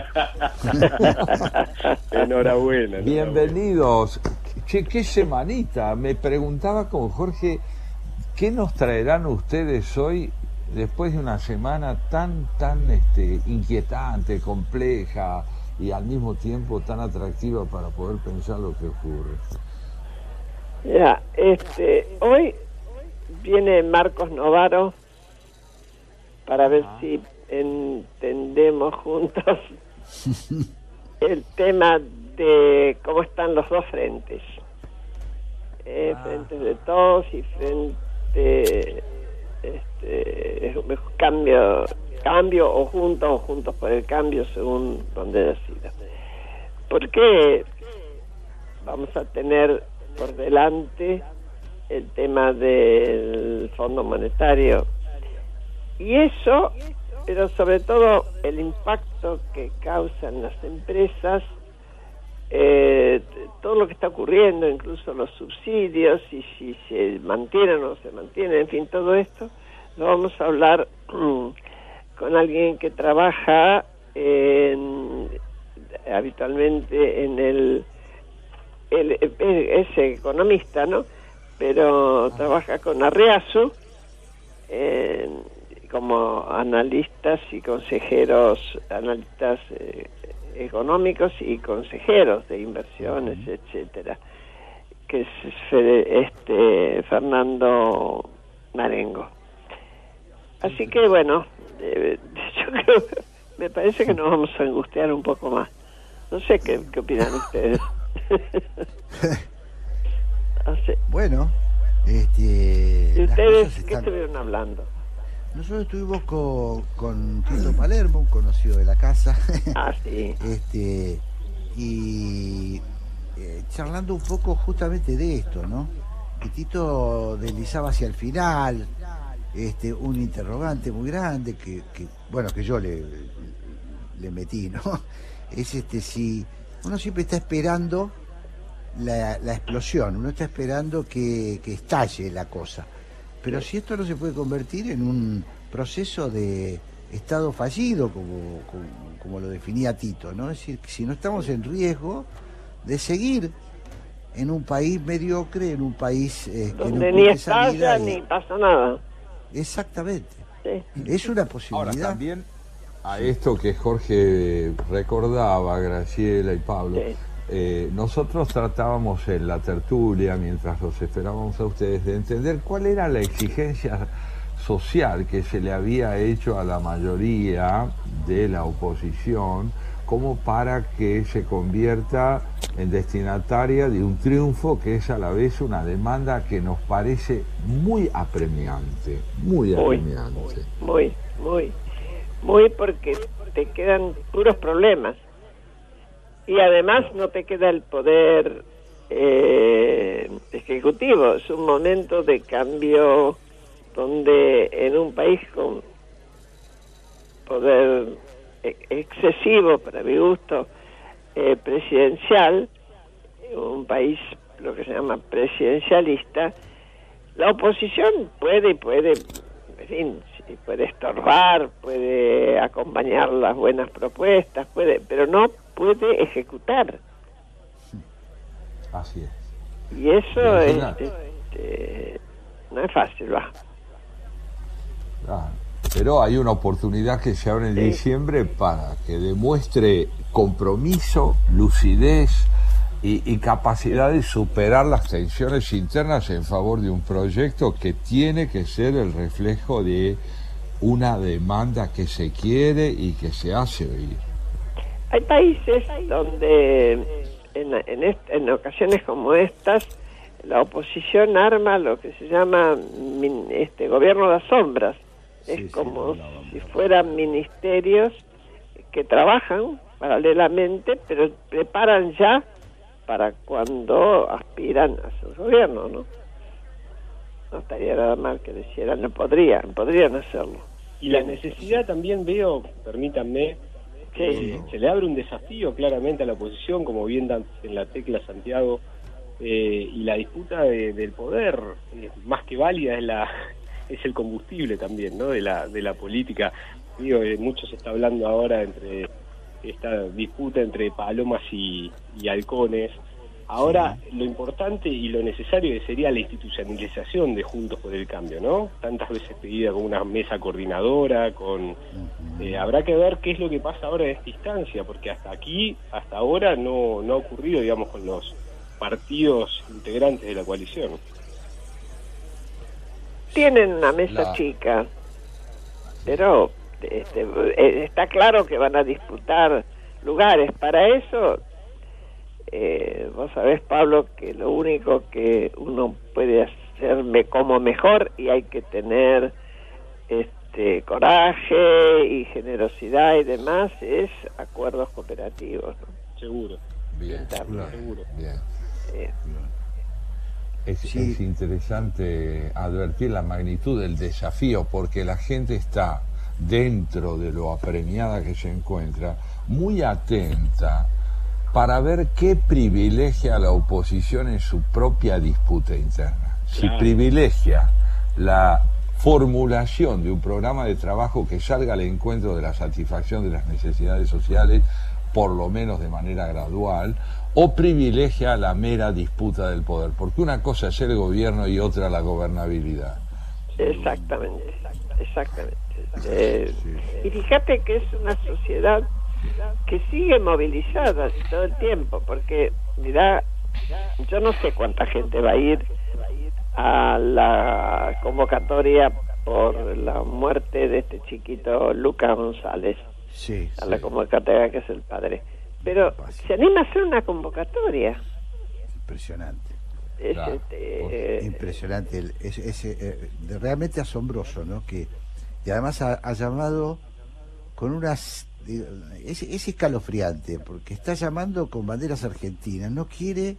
enhorabuena. Bienvenidos. Che, qué semanita. Me preguntaba con Jorge, ¿qué nos traerán ustedes hoy después de una semana tan, tan este, inquietante, compleja y al mismo tiempo tan atractiva para poder pensar lo que ocurre? Ya, este, hoy viene Marcos Novaro para ver si entendemos juntos el tema de cómo están los dos frentes. Eh, Frentes de todos y frente este, cambio, cambio o juntos o juntos por el cambio según donde decida. Porque vamos a tener por delante el tema del Fondo Monetario y eso, pero sobre todo el impacto que causan las empresas, eh, todo lo que está ocurriendo, incluso los subsidios y si se mantienen o no se mantienen, en fin, todo esto, lo vamos a hablar con alguien que trabaja en- habitualmente en el, es economista, ¿no? Pero trabaja con Arreazu en- como analistas y consejeros, analistas eh, económicos y consejeros de inversiones, etcétera, que es este Fernando Marengo. Así que bueno, eh, yo creo, me parece que nos vamos a angustiar un poco más. No sé qué, qué opinan ustedes. Así- Bueno, este, ¿Y ustedes qué están- estuvieron hablando? Nosotros estuvimos con, con Tito Palermo, un conocido de la casa. Ah, sí. Este, y eh, charlando un poco justamente de esto, ¿no? Que Tito deslizaba hacia el final, este, un interrogante muy grande que, que, bueno, que yo le, le metí, ¿no? Es este si uno siempre está esperando la, la explosión, uno está esperando que, que estalle la cosa. Pero si esto no se puede convertir en un proceso de estado fallido, como, como, como lo definía Tito, ¿no? Es decir, que si no estamos en riesgo de seguir en un país mediocre, en un país eh, que no Donde ni estalla ni pasa nada. Exactamente. Sí. Es una Ahora posibilidad. también a esto que Jorge recordaba, Graciela y Pablo, eh, nosotros tratábamos en la tertulia, mientras los esperábamos a ustedes, de entender cuál era la exigencia social que se le había hecho a la mayoría de la oposición como para que se convierta en destinataria de un triunfo que es a la vez una demanda que nos parece muy apremiante, muy Muy, apremiante. Muy, muy, muy porque te quedan puros problemas. Y además no te queda el poder eh, ejecutivo. Es un momento de cambio donde en un país con poder e- excesivo, para mi gusto, eh, presidencial, un país lo que se llama presidencialista, la oposición puede puede, en fin, puede estorbar, puede acompañar las buenas propuestas, puede, pero no puede ejecutar. Así es. Y eso es, Imagínate. este, no es fácil, va. Claro. Pero hay una oportunidad que se abre en diciembre para que demuestre compromiso, lucidez y, y capacidad de superar las tensiones internas en favor de un proyecto que tiene que ser el reflejo de una demanda que se quiere y que se hace oír. Hay países donde en, en, est- en ocasiones como estas la oposición arma lo que se llama min- este gobierno de las sombras. es como si fueran ministerios que trabajan paralelamente, pero preparan ya para cuando aspiran a su gobierno, ¿no? No estaría nada mal que lo hicieran, no podrían, podrían hacerlo. Y la necesidad también veo, permítanme, que se le abre un desafío claramente a la oposición, como bien dan en la tecla Santiago, eh, y la disputa de- del poder, eh, más que válida, es la es el combustible también, ¿no? De la de la política. Digo, eh, mucho se está hablando ahora entre esta disputa entre palomas y, y halcones. Ahora, lo importante y lo necesario sería la institucionalización de Juntos por el Cambio, ¿no? Tantas veces pedida con una mesa coordinadora, con... eh, habrá que ver qué es lo que pasa ahora en esta instancia, porque hasta aquí, hasta ahora, no, no ha ocurrido, digamos, con los partidos integrantes de la coalición. Tienen una mesa La- chica, pero este, eh, está claro que van a disputar lugares. Para eso, eh, vos sabés, Pablo, que lo único que uno puede hacer me como mejor y hay que tener este coraje y generosidad y demás es acuerdos cooperativos. ¿no? Seguro. Bien, seguro. bien. Eh, Es, es interesante advertir la magnitud del desafío porque la gente está dentro de lo apremiada que se encuentra muy atenta para ver qué privilegia a la oposición en su propia disputa interna. Si Claro. privilegia la formulación de un programa de trabajo que salga al encuentro de la satisfacción de las necesidades sociales, por lo menos de manera gradual, o privilegia la mera disputa del poder, porque una cosa es el gobierno y otra la gobernabilidad. Exactamente, exactamente. Eh, Y fíjate que es una sociedad que sigue movilizada todo el tiempo, porque, mira, yo no sé cuánta gente va a ir a la convocatoria por la muerte de este chiquito Lucas González, Sí, a la convocatoria que es el padre. Pero se anima a hacer una convocatoria. Impresionante. Es, Claro, este, eh, Impresionante, el- es, es, eh, de- realmente asombroso, ¿no? Que y además ha, ha llamado con unas es, es escalofriante porque está llamando con banderas argentinas, no quiere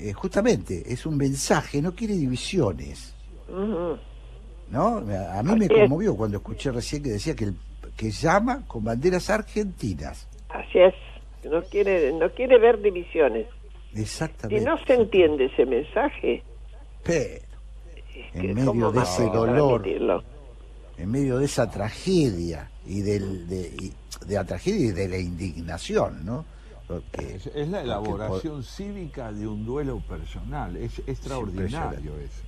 eh, justamente es un mensaje, no quiere divisiones. ¿no? A mí me es. conmovió cuando escuché recién que decía que el, que llama con banderas argentinas. Así es, no quiere, no quiere ver divisiones. Si Exactamente. no se entiende ese mensaje, Pero que en medio ¿cómo de ese dolor, en medio de esa tragedia y del, de, y de la tragedia y de la indignación, ¿no? Porque, Es, es la elaboración cívica de un duelo personal, es extraordinario eso.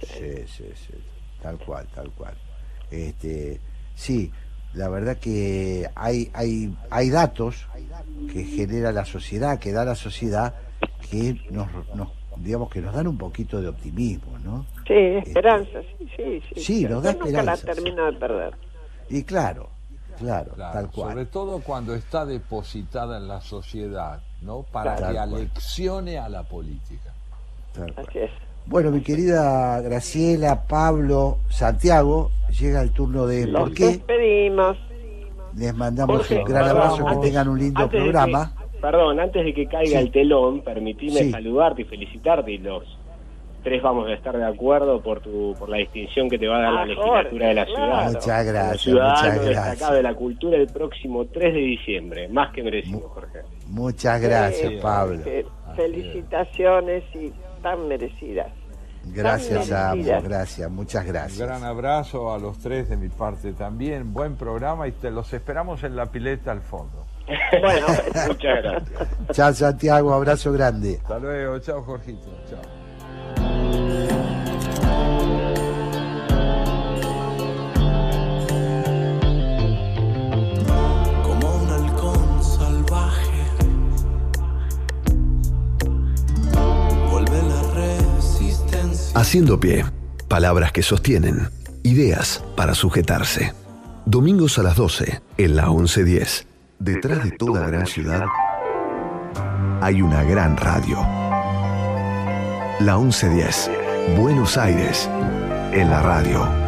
Sí, sí, sí, tal cual, tal cual. Este, sí, la verdad que hay, hay, hay datos que genera la sociedad, que da la sociedad, que nos, nos, digamos que nos dan un poquito de optimismo, ¿no? Sí, esperanza, sí, sí. Sí, Sí, nos da Yo nunca la termino de perder. Y claro, claro, Claro, tal cual. Sobre todo cuando está depositada en la sociedad, ¿no? Para Tal que aleccione a la política. Tal cual. Así es. Bueno, mi querida Graciela, Pablo, Santiago, llega el turno de Los ¿Por qué? despedimos. Les mandamos Jorge, un gran abrazo, que tengan un lindo antes programa. que- perdón, antes de que caiga Sí. el telón, permitime Sí. saludarte y felicitarte y los tres vamos a estar de acuerdo por tu por la distinción que te va a dar la Ah, legislatura de la ciudad. Muchas gracias, ciudadano muchas destacado gracias. de la cultura el próximo 3 de diciembre, más que merecido, Jorge. Muchas gracias, Sí, Pablo. que felicitaciones y tan merecidas. Gracias, amo, gracias, muchas Un gracias. gran abrazo a los tres de mi parte también. Buen programa y te los esperamos en la pileta al fondo. Bueno, Muchas gracias. Chao, Santiago, abrazo grande. Hasta luego. Chao, Jorgito. Chao. Haciendo pie. Palabras que sostienen. Ideas para sujetarse. Domingos a las 12 en la 1110. Detrás de toda gran ciudad hay una gran radio. La 1110. Buenos Aires en la radio.